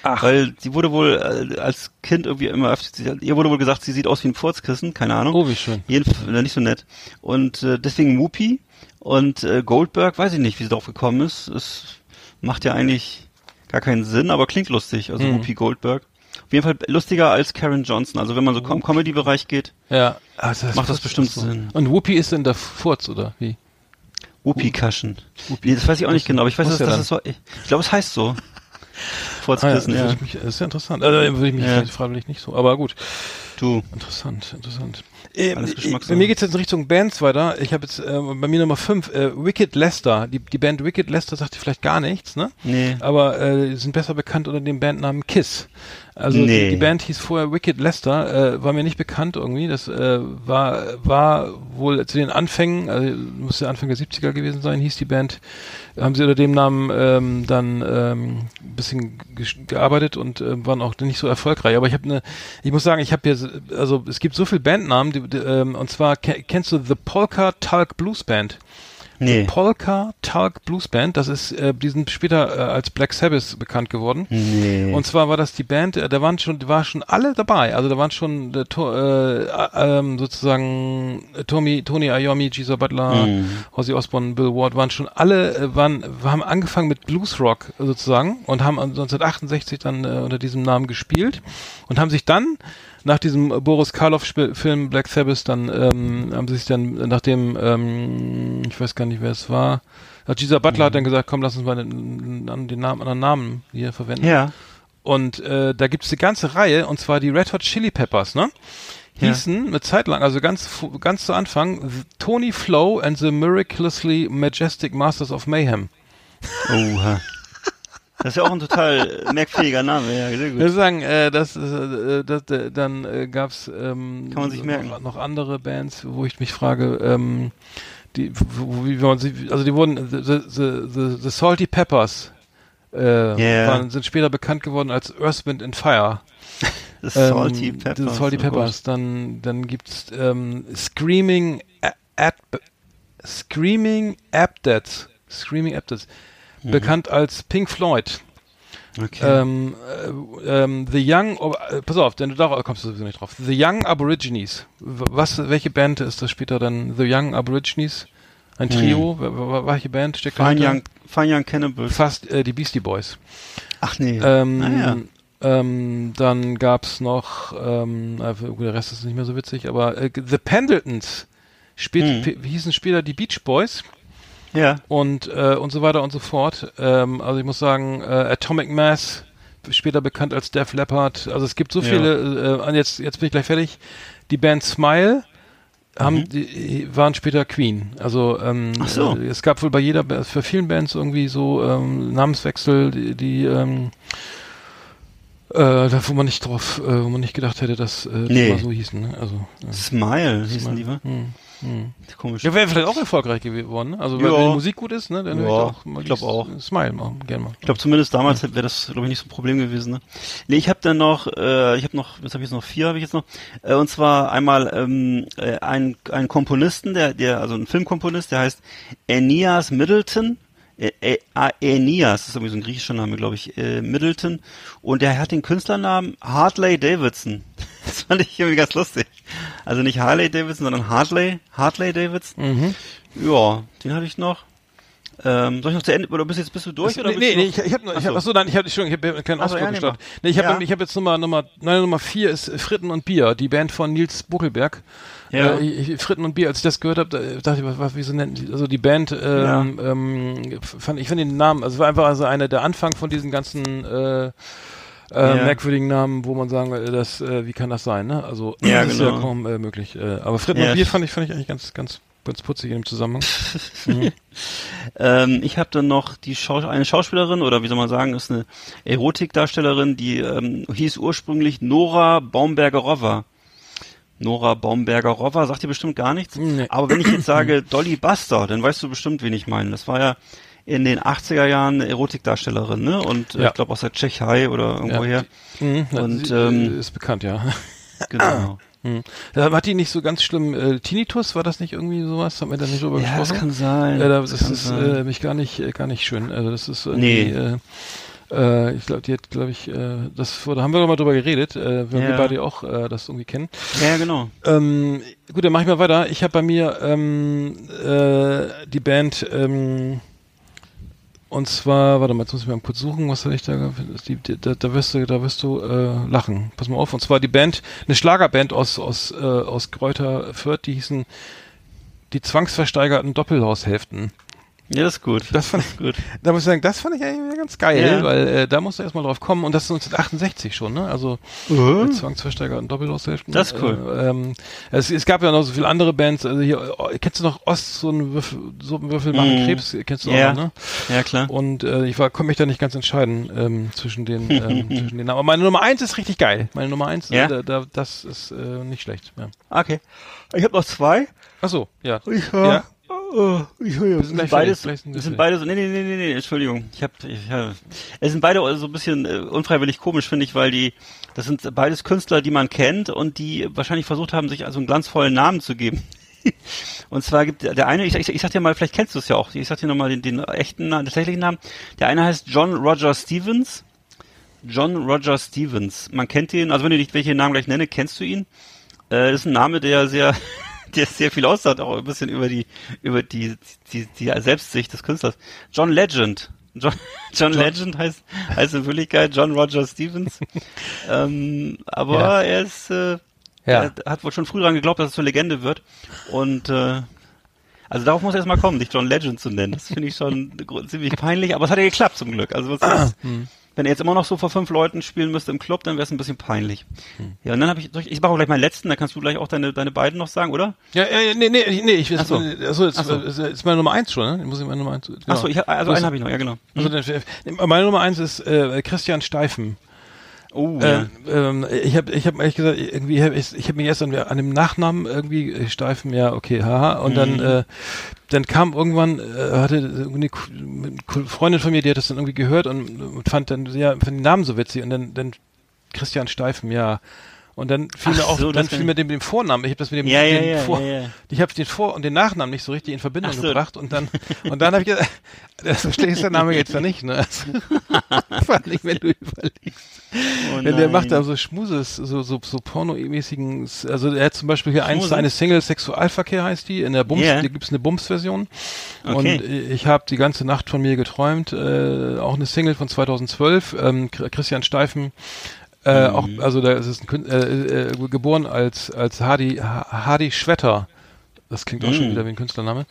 Ach. Weil sie wurde wohl äh, als Kind irgendwie immer ihr wurde wohl gesagt, sie sieht aus wie ein Furzkissen, keine Ahnung. Oh, wie schön. Jedenfalls nicht so nett. Und äh, deswegen Whoopi und äh, Goldberg, weiß ich nicht, wie sie drauf gekommen ist. Es macht ja eigentlich gar keinen Sinn, aber klingt lustig. Also Mhm. Whoopi Goldberg. Auf jeden Fall lustiger als Karen Johnson. Also wenn man so im Comedy-Bereich geht, Ja. Also Macht das bestimmt Sinn. Und Whoopi ist denn der Furz, oder wie? Whoopi-Kaschen. Nee, das weiß ich auch nicht genau, aber ich weiß, dass ja das ist so, ich glaube, es heißt so. Furzkissen, Ah, ja, mich, das ist ja interessant. Also würde ich mich Ja. freiwillig nicht so, aber gut. Du. Interessant, interessant. Ähm, äh, bei mir geht's jetzt in Richtung Bands weiter. Ich habe jetzt äh, bei mir Nummer 5, äh, Wicked Lester. Die, die Band Wicked Lester sagt dir vielleicht gar nichts, ne? Nee. Aber äh, sind besser bekannt unter dem Bandnamen Kiss. Also Nee. die, die Band hieß vorher Wicked Lester, äh, war mir nicht bekannt irgendwie. Das äh, war war wohl zu den Anfängen, also muss der Anfang der 70er gewesen sein, hieß die Band. Haben sie unter dem Namen ähm, dann ähm, ein bisschen gearbeitet und äh, waren auch nicht so erfolgreich. Aber ich habe eine, ich muss sagen, ich habe hier, so- also es gibt so viele Bandnamen, ähm, und zwar ke- kennst du The Polka Talk Blues Band? Nee. Polka Talk Blues Band, das ist, äh, die sind später äh, als Black Sabbath bekannt geworden. Nee. Und zwar war das die Band, äh, da waren schon, war schon alle dabei. Also da waren schon äh, äh, äh, ähm, sozusagen äh, Tommy, Tony Iommi, Geezer Butler, Mhm. Ozzy Osbourne, Bill Ward, waren schon alle, äh, waren, haben angefangen mit Bluesrock sozusagen und haben 1968 dann äh, unter diesem Namen gespielt und haben sich dann nach diesem Boris Karloff-Film Black Sabbath dann ähm, haben sie sich dann nach dem ähm, ich weiß gar nicht wer es war Geezer Butler hat dann gesagt komm lass uns mal den, den, Namen anderen Namen hier verwenden ja. und äh, da gibt's eine ganze Reihe, und zwar die Red Hot Chili Peppers, ne? Ja. Hießen eine Zeit lang, also ganz ganz zu Anfang, Tony Flow and the Miraculously Majestic Masters of Mayhem. Oha. Das ist ja auch ein total merkwürdiger Name, ja, sehr gut. sagen, äh, das, äh, das, äh, dann äh, ähm, Kann man sich merken. Noch, noch andere Bands, wo ich mich frage, ähm, die, wo, wie man sie, also die wurden the, the, the, the, the Salty Peppers äh, Ja. waren, sind später bekannt geworden als Earth, Wind and Fire. Das Salty ähm, Peppers. diese Salty oh Peppers. Dann, dann gibt's ähm, Screaming A- Ad, Screaming Abdets. Screaming Abdets. Mhm. Bekannt als Pink Floyd. Okay. Ähm, äh, ähm, The Young, äh, pass auf, denn du da kommst du sowieso nicht drauf. The Young Aborigines. Was, welche Band ist das später dann? The Young Aborigines? Ein Trio? W- w- Welche Band steckt Fine dahinter? Young, Fine Young Cannibals. Fast äh, die Beastie Boys. Ach nee. Ähm, Ah, ja. ähm, dann gab's noch, ähm, äh, der Rest ist nicht mehr so witzig, aber äh, The Pendletons spielt, Hm. hießen später die Beach Boys Ja. und äh, und so weiter und so fort. Ähm, also ich muss sagen, äh, Atomic Mass, später bekannt als Def Leppard. Also es gibt so Ja. viele. Äh, und jetzt jetzt bin ich gleich fertig. Die Band Smile haben Mhm. die waren später Queen. Also ähm, Ach so. äh, es gab wohl bei jeder für vielen Bands irgendwie so ähm, Namenswechsel, die, die ähm, äh, da wo man nicht drauf, äh, wo man nicht gedacht hätte, dass äh, die Nee. mal so hießen. Ne? Also ja. Smile hießen die, wa? Hm, hm. Komisch. Ja, wäre vielleicht auch erfolgreich geworden, ne? Also, Ja. wenn die Musik gut ist, ne, dann Ja, ich auch ich glaub dies- auch. Smile machen, gerne mal. Ich glaube zumindest damals wäre das glaube ich nicht so ein Problem gewesen. Ne? Nee, ich habe dann noch, äh, ich habe noch, was habe ich jetzt noch vier habe ich jetzt noch, äh, und zwar einmal ähm, äh, ein ein Komponisten, der der also ein Filmkomponist, der heißt Aeneas Middleton. Ä- Ä- A- Aeneas, das ist irgendwie so ein griechischer Name, glaube ich, äh, Middleton. Und der hat den Künstlernamen Hartley Davidson. das fand ich irgendwie ganz lustig. Also nicht Harley Davidson, sondern Hartley, Hartley Davidson. Mhm. Ja, den hatte ich noch. Ähm, soll ich noch zu Ende, oder bist jetzt bist du durch? Das, oder nee, nee, du ich, noch- ich habe ich Ach hab, so. achso, nein, ich habe schon, ich habe keinen Ach so, Ausdruck ja, nee, gestartet. Nee, ich habe Ja. ich hab jetzt Nummer Nummer meine Nummer vier ist Fritten und Bier, die Band von Nils Buckelberg. Ja. Äh, ich, Fritten und Bier, als ich das gehört habe, da dachte ich, was, was wieso nennen die, also die Band ähm, ähm, fand ich fand den Namen, also war einfach also einer der Anfang von diesen ganzen äh, äh, Ja. merkwürdigen Namen, wo man sagen, äh, das, äh, wie kann das sein, ne? Also Ja, das ist genau. ja kaum äh, möglich. Äh, aber Fritten Ja. und Bier fand ich fand ich eigentlich ganz ganz ganz putzig in dem Zusammenhang. Ähm, ich habe dann noch die Schau eine Schauspielerin oder wie soll man sagen, ist eine Erotikdarstellerin, die ähm, hieß ursprünglich Nora Baumberger-Rover. Nora Baumberger-Rover sagt dir bestimmt gar nichts. Nee. Aber wenn ich jetzt sage Dolly Buster, dann weißt du bestimmt, wen ich meine. Das war ja in den 80er Jahren eine Erotikdarstellerin, ne? Und äh, Ja. ich glaube aus der Tschechei oder irgendwoher. Mhm, Und, sie, ähm, äh, ist bekannt, ja. Genau. Hm. Da hat die nicht so ganz schlimm äh, Tinnitus, war das nicht irgendwie sowas? Haben wir da nicht drüber Ja, das gesprochen? kann sein. Ja, das, Das kann ist sein. äh, mich gar nicht äh, gar nicht schön. Also das ist irgendwie, Nee. äh, äh, ich glaube, die hat, glaube ich, äh, das wurde, haben wir doch mal drüber geredet, äh, weil Ja. wir beide auch äh, das irgendwie kennen. Ja, genau. Ähm, gut, dann mache ich mal weiter. Ich habe bei mir ähm, äh, die Band ähm, und zwar, warte mal, jetzt muss ich mal kurz suchen, was ich da, die, da, da wirst du, da wirst du äh, lachen. Pass mal auf. Und zwar die Band, eine Schlagerband aus aus äh, aus Kräuter Fürth, die hießen die zwangsversteigerten Doppelhaushälften. Ja, das ist gut. Das fand ich gut. Da muss ich sagen, das fand ich eigentlich ganz geil, Ja. weil äh, da musst du erstmal drauf kommen und das ist 1968 schon, ne? Also Uh. mit zwangsversteigerten Doppelhaushälften. Das ist cool. Äh, ähm, es, es gab ja noch so viele andere Bands. Also hier, äh, kennst du noch Ost, so einen Würfel, so einen Würfel machen Mhm. Krebs, kennst du Ja. auch, noch, ne? Ja, klar. Und äh, ich war, konnte mich da nicht ganz entscheiden ähm, zwischen den ähm, zwischen den Namen. Aber meine Nummer eins ist richtig geil. Meine Nummer eins, Ja? äh, da, da, das ist äh, nicht schlecht. Ja. Okay. Ich habe noch zwei. Ach so, ja. Ich, Ja. Oh, ich, wir sind beides, sind beide so, nee, nee, nee, nee, nee, Entschuldigung. Ich hab, ich, ja, es sind beide so ein bisschen äh, unfreiwillig komisch, finde ich, weil die, das sind beides Künstler, die man kennt und die wahrscheinlich versucht haben, sich also einen glanzvollen Namen zu geben. Und zwar gibt der eine, ich, ich, ich sag dir mal, vielleicht kennst du es ja auch, ich sag dir nochmal den, den echten, Namen, den tatsächlichen Namen. Der eine heißt John Roger Stevens. John Roger Stevens. Man kennt ihn, also wenn ich nicht welche Namen gleich nenne, kennst du ihn. Äh, das ist ein Name, der sehr, der sehr viel aussagt, auch ein bisschen über die, über die, die, die Selbstsicht des Künstlers. John Legend. John, John, Legend heißt, heißt in Wirklichkeit John Roger Stevens. ähm, aber Ja. er ist, äh, Ja. er hat wohl schon früh daran geglaubt, dass es zur Legende wird. Und, äh, also darauf muss er erstmal kommen, dich John Legend zu nennen. Das finde ich schon ziemlich peinlich, aber es hat ja geklappt zum Glück. Also was ist, wenn er jetzt immer noch so vor fünf Leuten spielen müsste im Club, dann wäre es ein bisschen peinlich. Ja, und dann habe ich, ich ich mache auch gleich meinen letzten, dann kannst du gleich auch deine, deine beiden noch sagen, oder? Ja, ja, nee, nee, nee, ich Ach so. also jetzt, Ach so. ist, ist meine Nummer eins schon, ne? Muss ich meine Nummer eins. Genau. Achso, ich, also einen habe ich noch, ja genau. Also dann, meine Nummer eins ist äh, Christian Steifen. Oh, ja. Ähm, ich habe ich hab ehrlich gesagt, irgendwie hab ich, ich habe mich erst an, dem Nachnamen irgendwie äh, Steifen, ja, okay, haha. Und dann, äh, dann kam irgendwann, äh, hatte eine Freundin von mir, die hat das dann irgendwie gehört und, und fand dann, ja, fand den Namen so witzig und dann, dann Christian Steifen, ja. Und dann fiel Ach mir auch, so, dann fiel mir dem, dem Vornamen, ich habe das mit dem, Ja, ja, ja, Vor, ich habe den Vor- und den Nachnamen nicht so richtig in Verbindung so. gebracht und dann, und dann habe ich gesagt, das verstehst der Name jetzt ja nicht, ne? Vor allem, wenn du überlegst. Oh Wenn der macht da so Schmuses, so, so, so pornomäßigen, also er hat zum Beispiel hier eins, eine Single Sexualverkehr heißt die, in der Bums, Ja. da gibt's eine Bums-Version. Okay. Und ich habe die ganze Nacht von mir geträumt, äh, auch eine Single von 2012, ähm, Chr- Christian Steifen, äh, auch, Mhm. also da ist es ein, Kün- äh, äh, geboren als, als Hardy, Ha- Hardy Schwetter. Das klingt auch schon Mhm. wieder wie ein Künstlername.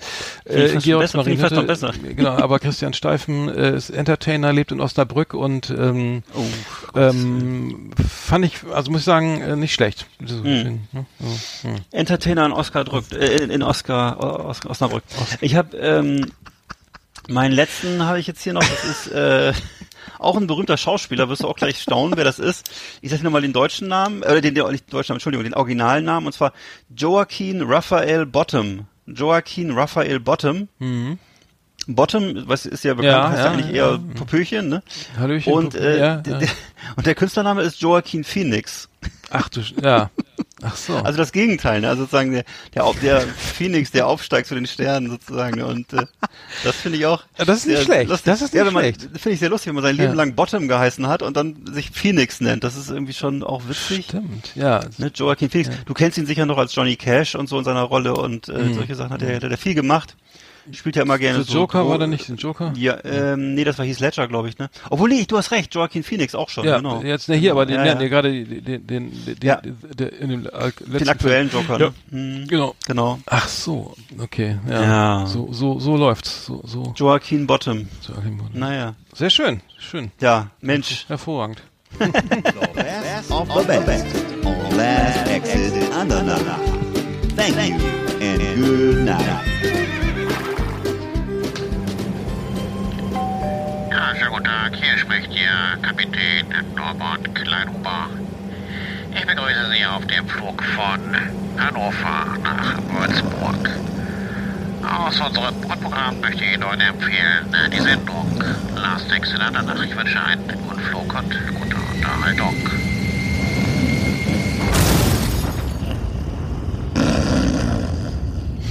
Finde ich fast noch besser. Genau, aber Christian Steifen äh, ist Entertainer, lebt in Osnabrück und ähm, Oh, ähm, fand ich, also muss ich sagen, äh, nicht schlecht. Mhm. ne? Entertainer in Oscar drückt, äh, in, Oscar, Os, Osnabrück. Ich habe ähm, meinen letzten habe ich jetzt hier noch. Das ist äh, auch ein berühmter Schauspieler. Wirst du auch gleich staunen, wer das ist. Ich sage nochmal den deutschen Namen, äh, den, den nicht den deutschen Namen, Entschuldigung, den originalen Namen und zwar Joaquin Raphael Bottom. Joaquin Raphael Bottom. Mhm. Bottom, was ist ja bekannt, Ja, heißt ja, ja, eigentlich ja. eher Popöchen, ne? Hallöchen. Und, äh, ja, der, ja. der, und der Künstlername ist Joaquin Phoenix. Ach du, ja. Ach so. Also das Gegenteil, ne? Also sozusagen der, der, der Phoenix, der aufsteigt zu den Sternen sozusagen. Ne? Und äh, das finde ich auch. Ja, das ist nicht schlecht. Lustig. Das ist nicht ja, schlecht. Finde ich sehr lustig, wenn man sein Leben Ja. lang Bottom geheißen hat und dann sich Phoenix nennt. Das ist irgendwie schon auch witzig. Stimmt, ja. Ne, Joaquin Phoenix. Du kennst ihn sicher noch als Johnny Cash und so in seiner Rolle und äh, solche Sachen hat er, hat er viel gemacht. Spielt ja immer gerne Der so. Joker so, war da nicht, der Joker? Ja, ähm, nee, das war Heath Ledger, glaube ich, ne? Obwohl, nee, du hast recht, Joaquin Phoenix auch schon, Ja, genau. jetzt ne, hier, aber den, Ja, ja, gerade den, den, den, den, Ja. der, in dem äh, Den aktuellen Joker, Ja. ne? Hm, Genau. genau. Ach so, okay, ja. Ja. So, so, so läuft's. So, so. Joaquin Bottom. so Naja. Sehr schön, schön. Ja, Mensch. Hervorragend. Best of the best on Last Exit Andernach. Thank you and good night. Guten Tag. Hier spricht Ihr Kapitän Norbert Kleinhuber. Ich begrüße Sie auf dem Flug von Hannover nach Würzburg. Aus unserem Bordprogramm möchte ich Ihnen heute empfehlen die Sendung Last Exit Andernach. Ich wünsche einen guten Flug und gute Unterhaltung.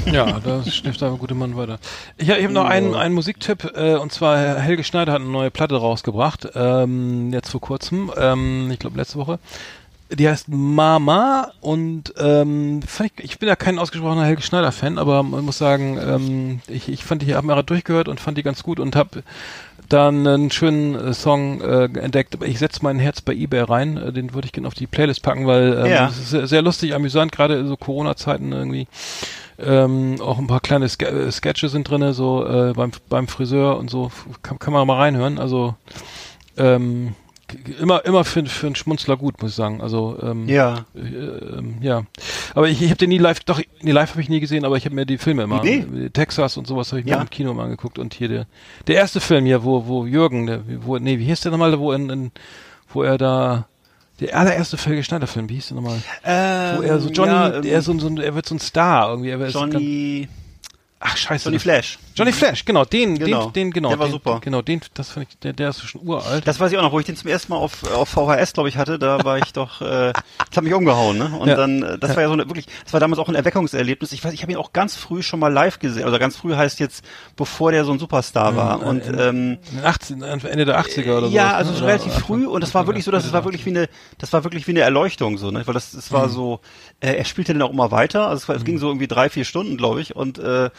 Ja, da schnifft der gute Mann weiter. Ich, ich habe noch einen, einen Musiktipp, äh, und zwar Helge Schneider hat eine neue Platte rausgebracht, ähm, jetzt vor kurzem, ähm, ich glaube letzte Woche. Die heißt Mama und ähm, fand ich, ich bin ja kein ausgesprochener Helge Schneider-Fan, aber man muss sagen, ähm, ich, ich fand die, habe mir durchgehört und fand die ganz gut und habe dann einen schönen äh, Song äh, entdeckt. Ich setze mein Herz bei eBay rein, äh, den würde ich gerne auf die Playlist packen, weil ähm, Ja. es ist sehr, lustig, amüsant, gerade in so Corona-Zeiten irgendwie. Ähm, auch ein paar kleine Ske äh, Sketche sind drinne, so äh, beim, beim Friseur und so. Kann, kann man mal reinhören. Also ähm, immer immer für, für einen Schmunzler gut, muss ich sagen. Also ähm, Ja. äh, ähm, ja. Aber ich, ich habe den nie live, doch, nee, live habe ich nie gesehen, aber ich habe mir die Filme immer, Nee. Texas und sowas habe ich mir Ja. im Kino mal angeguckt und hier der, der erste Film hier, wo, wo Jürgen, der, wo, nee, wie hieß der nochmal, wo in, in, wo er da, der allererste Felge Schneider Film, wie hieß der nochmal? Ähm, Wo er so Johnny, ja, ähm, er, so, so, er wird so ein Star irgendwie. Er ist ganz, Johnny, ach scheiße. Johnny Flash. Johnny Flash, genau, den, Genau. den, den, genau. Der war den, super. Genau, den, das fand ich, der, der ist schon uralt. Das weiß ich auch noch, wo ich den zum ersten Mal auf, auf VHS, glaube ich, hatte, da war ich doch, äh, das hat mich umgehauen, ne? Und Ja. dann, äh, das war ja so eine, wirklich, das war damals auch ein Erweckungserlebnis. Ich weiß, ich habe ihn auch ganz früh schon mal live gesehen, also ganz früh heißt jetzt, bevor der so ein Superstar war. Und ähm, In den 18, Ende der 80er oder so. ja, also so relativ früh und das war wirklich so, dass es war wirklich wie eine, das war wirklich wie eine Erleuchtung so, ne? Weil das, Mhm. war so, äh, er spielte dann auch immer weiter, also es, war, es ging so irgendwie drei, vier Stunden, glaube ich, und äh,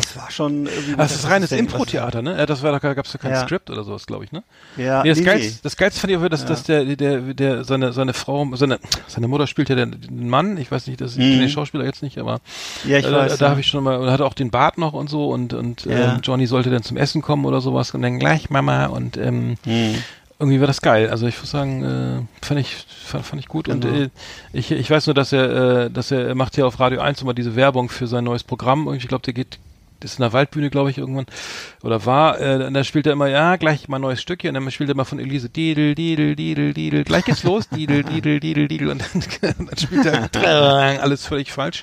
das war schon irgendwie. Das ist reines Impro-Theater, ne? Ja, Das war, da gab's ja kein Ja. Skript oder sowas, glaube ich, ne? Ja, Nee, das, nee, Geilste, nee. das Geilste fand ich aber, dass, dass der, der, der, seine, seine Frau, seine, seine Mutter spielt ja den, Mann, ich weiß nicht, das, ich kenne den Schauspieler jetzt nicht, aber Mhm. Ja, ich äh, weiß, da ja. habe ich schon mal, und hatte auch den Bart noch und so und, und Ja. ähm, Johnny sollte dann zum Essen kommen oder sowas und dann gleich Mama und ähm, Hm. irgendwie war das geil. Also ich muss sagen, äh, fand ich fand, fand ich gut und Genau. äh, ich, ich weiß nur, dass er äh, dass er, macht ja auf Radio 1 immer diese Werbung für sein neues Programm. Und Ich glaube, der geht ist in der Waldbühne, glaube ich, irgendwann. Oder war, äh, und dann spielt er immer, ja, gleich mal ein neues Stück hier, und dann spielt er immer von Elise, Didel, Didel, Didel, Didel, gleich geht's los, Didel, Didel, Didel, Didel, und dann, dann spielt er alles völlig falsch.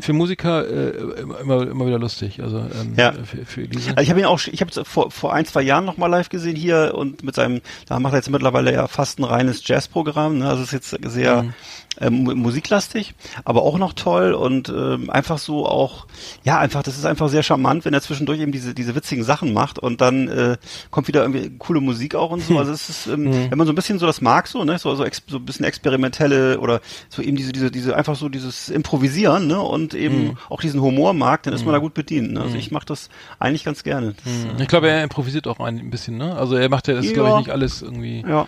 Für Musiker äh, immer, immer wieder lustig, also ähm, Ja. für, für Elise. Also ich habe ihn auch, ich habe es vor, vor ein, zwei Jahren noch mal live gesehen hier und mit seinem, da macht er jetzt mittlerweile ja fast ein reines Jazzprogramm, ne? also ist jetzt sehr Mhm. ähm, mu- musiklastig, aber auch noch toll und ähm, einfach so auch, ja einfach, das ist einfach sehr charmant, wenn er zwischendurch eben diese diese witzigen Sachen macht und dann äh, kommt wieder irgendwie coole Musik auch und so, also es ist, ähm, Mhm. wenn man so ein bisschen so das mag so, ne, so so, so ein bisschen experimentelle oder so eben diese diese diese einfach so dieses Improvisieren, ne und eben Mhm. auch diesen Humor mag, dann ist man da gut bedient, ne? also ich mache das eigentlich ganz gerne. Das, Ich glaube, er improvisiert auch ein, bisschen, ne? Also er macht ja das, Ja. glaube ich, nicht alles irgendwie. Ja.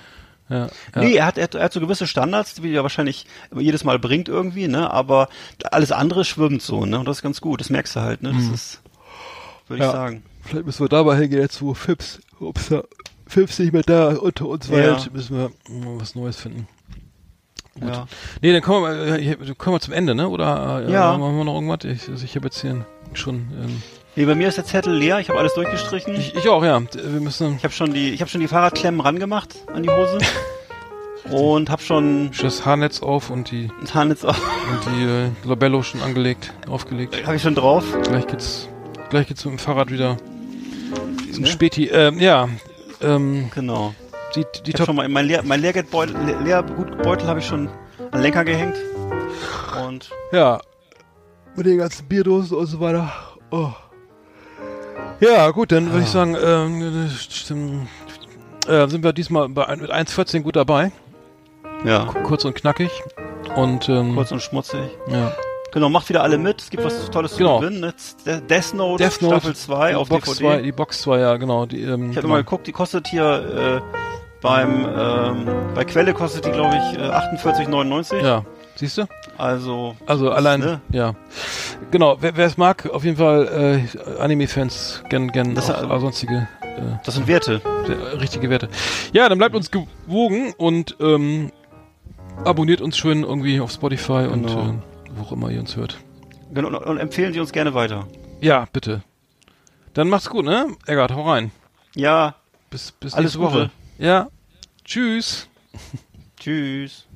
Ja, ja. Nee, er hat, er, hat, er hat so gewisse Standards, die er wahrscheinlich jedes Mal bringt irgendwie, ne? Aber alles andere schwimmt so, ne? Und das ist ganz gut, das merkst du halt, ne? Das ist, würde Ja. ich sagen. Vielleicht müssen wir dabei hingehen, jetzt wo Fips, ups, da- Fips nicht mehr da unter uns war, Ja. müssen wir was Neues finden. Gut. Ja. Nee, dann kommen wir, mal, äh, kommen wir zum Ende, ne? Oder äh, Ja. machen wir noch irgendwas? Ich, also ich habe jetzt hier schon. Ähm, Nee, bei mir ist der Zettel leer, ich habe alles durchgestrichen. Ich, ich, ich auch, ja. Wir müssen habe schon die, ich habe schon die Fahrradklemmen rangemacht an die Hose. und habe schon das Haarnetz auf und die ein Haarnetz auf, und die äh, Labello schon angelegt, aufgelegt. habe ich schon drauf. Gleich geht's, gleich geht's mit dem Fahrrad wieder zum Ne? Späti. Ähm, ja, ähm, Genau. die, die Ich Top schon mal mein Lehr, mein Lehrgeldbeutel, Lehr, Lehrgutbeutel habe ich schon an den Lenker gehängt. Und Ja. Mit den ganzen Bierdosen und so weiter. Oh. Ja, gut, dann würde ich sagen, ähm, äh, sind wir diesmal bei, mit 1,14 gut dabei. ja, Kurz und knackig. Und, ähm, kurz und schmutzig. ja. Genau, macht wieder alle mit. Es gibt was Tolles Genau. zu gewinnen. Death Note, Death Note, Staffel 2 die auf Box DVD. 2, die Box 2, ja, genau. Die, ähm, Ich habe genau. mal geguckt, die kostet hier äh, beim ähm, bei Quelle kostet die glaube ich äh, 48,99. Ja, siehst du? Also Also allein, ne? ja. Genau, wer es mag, auf jeden Fall äh, Anime-Fans, gern, gern Das, auch, äh, äh, sonstige äh, das sind Werte. sehr, richtige Werte. Ja, dann bleibt uns gewogen und ähm, abonniert uns schön irgendwie auf Spotify und Genau. äh, wo auch immer ihr uns hört. Genau, und, und empfehlen Sie uns gerne weiter. Ja, bitte. Dann macht's gut, ne? Eggert, hau rein. Ja, Bis, bis Alles nächste Woche. Gute. Ja. Tschüss. tschüss.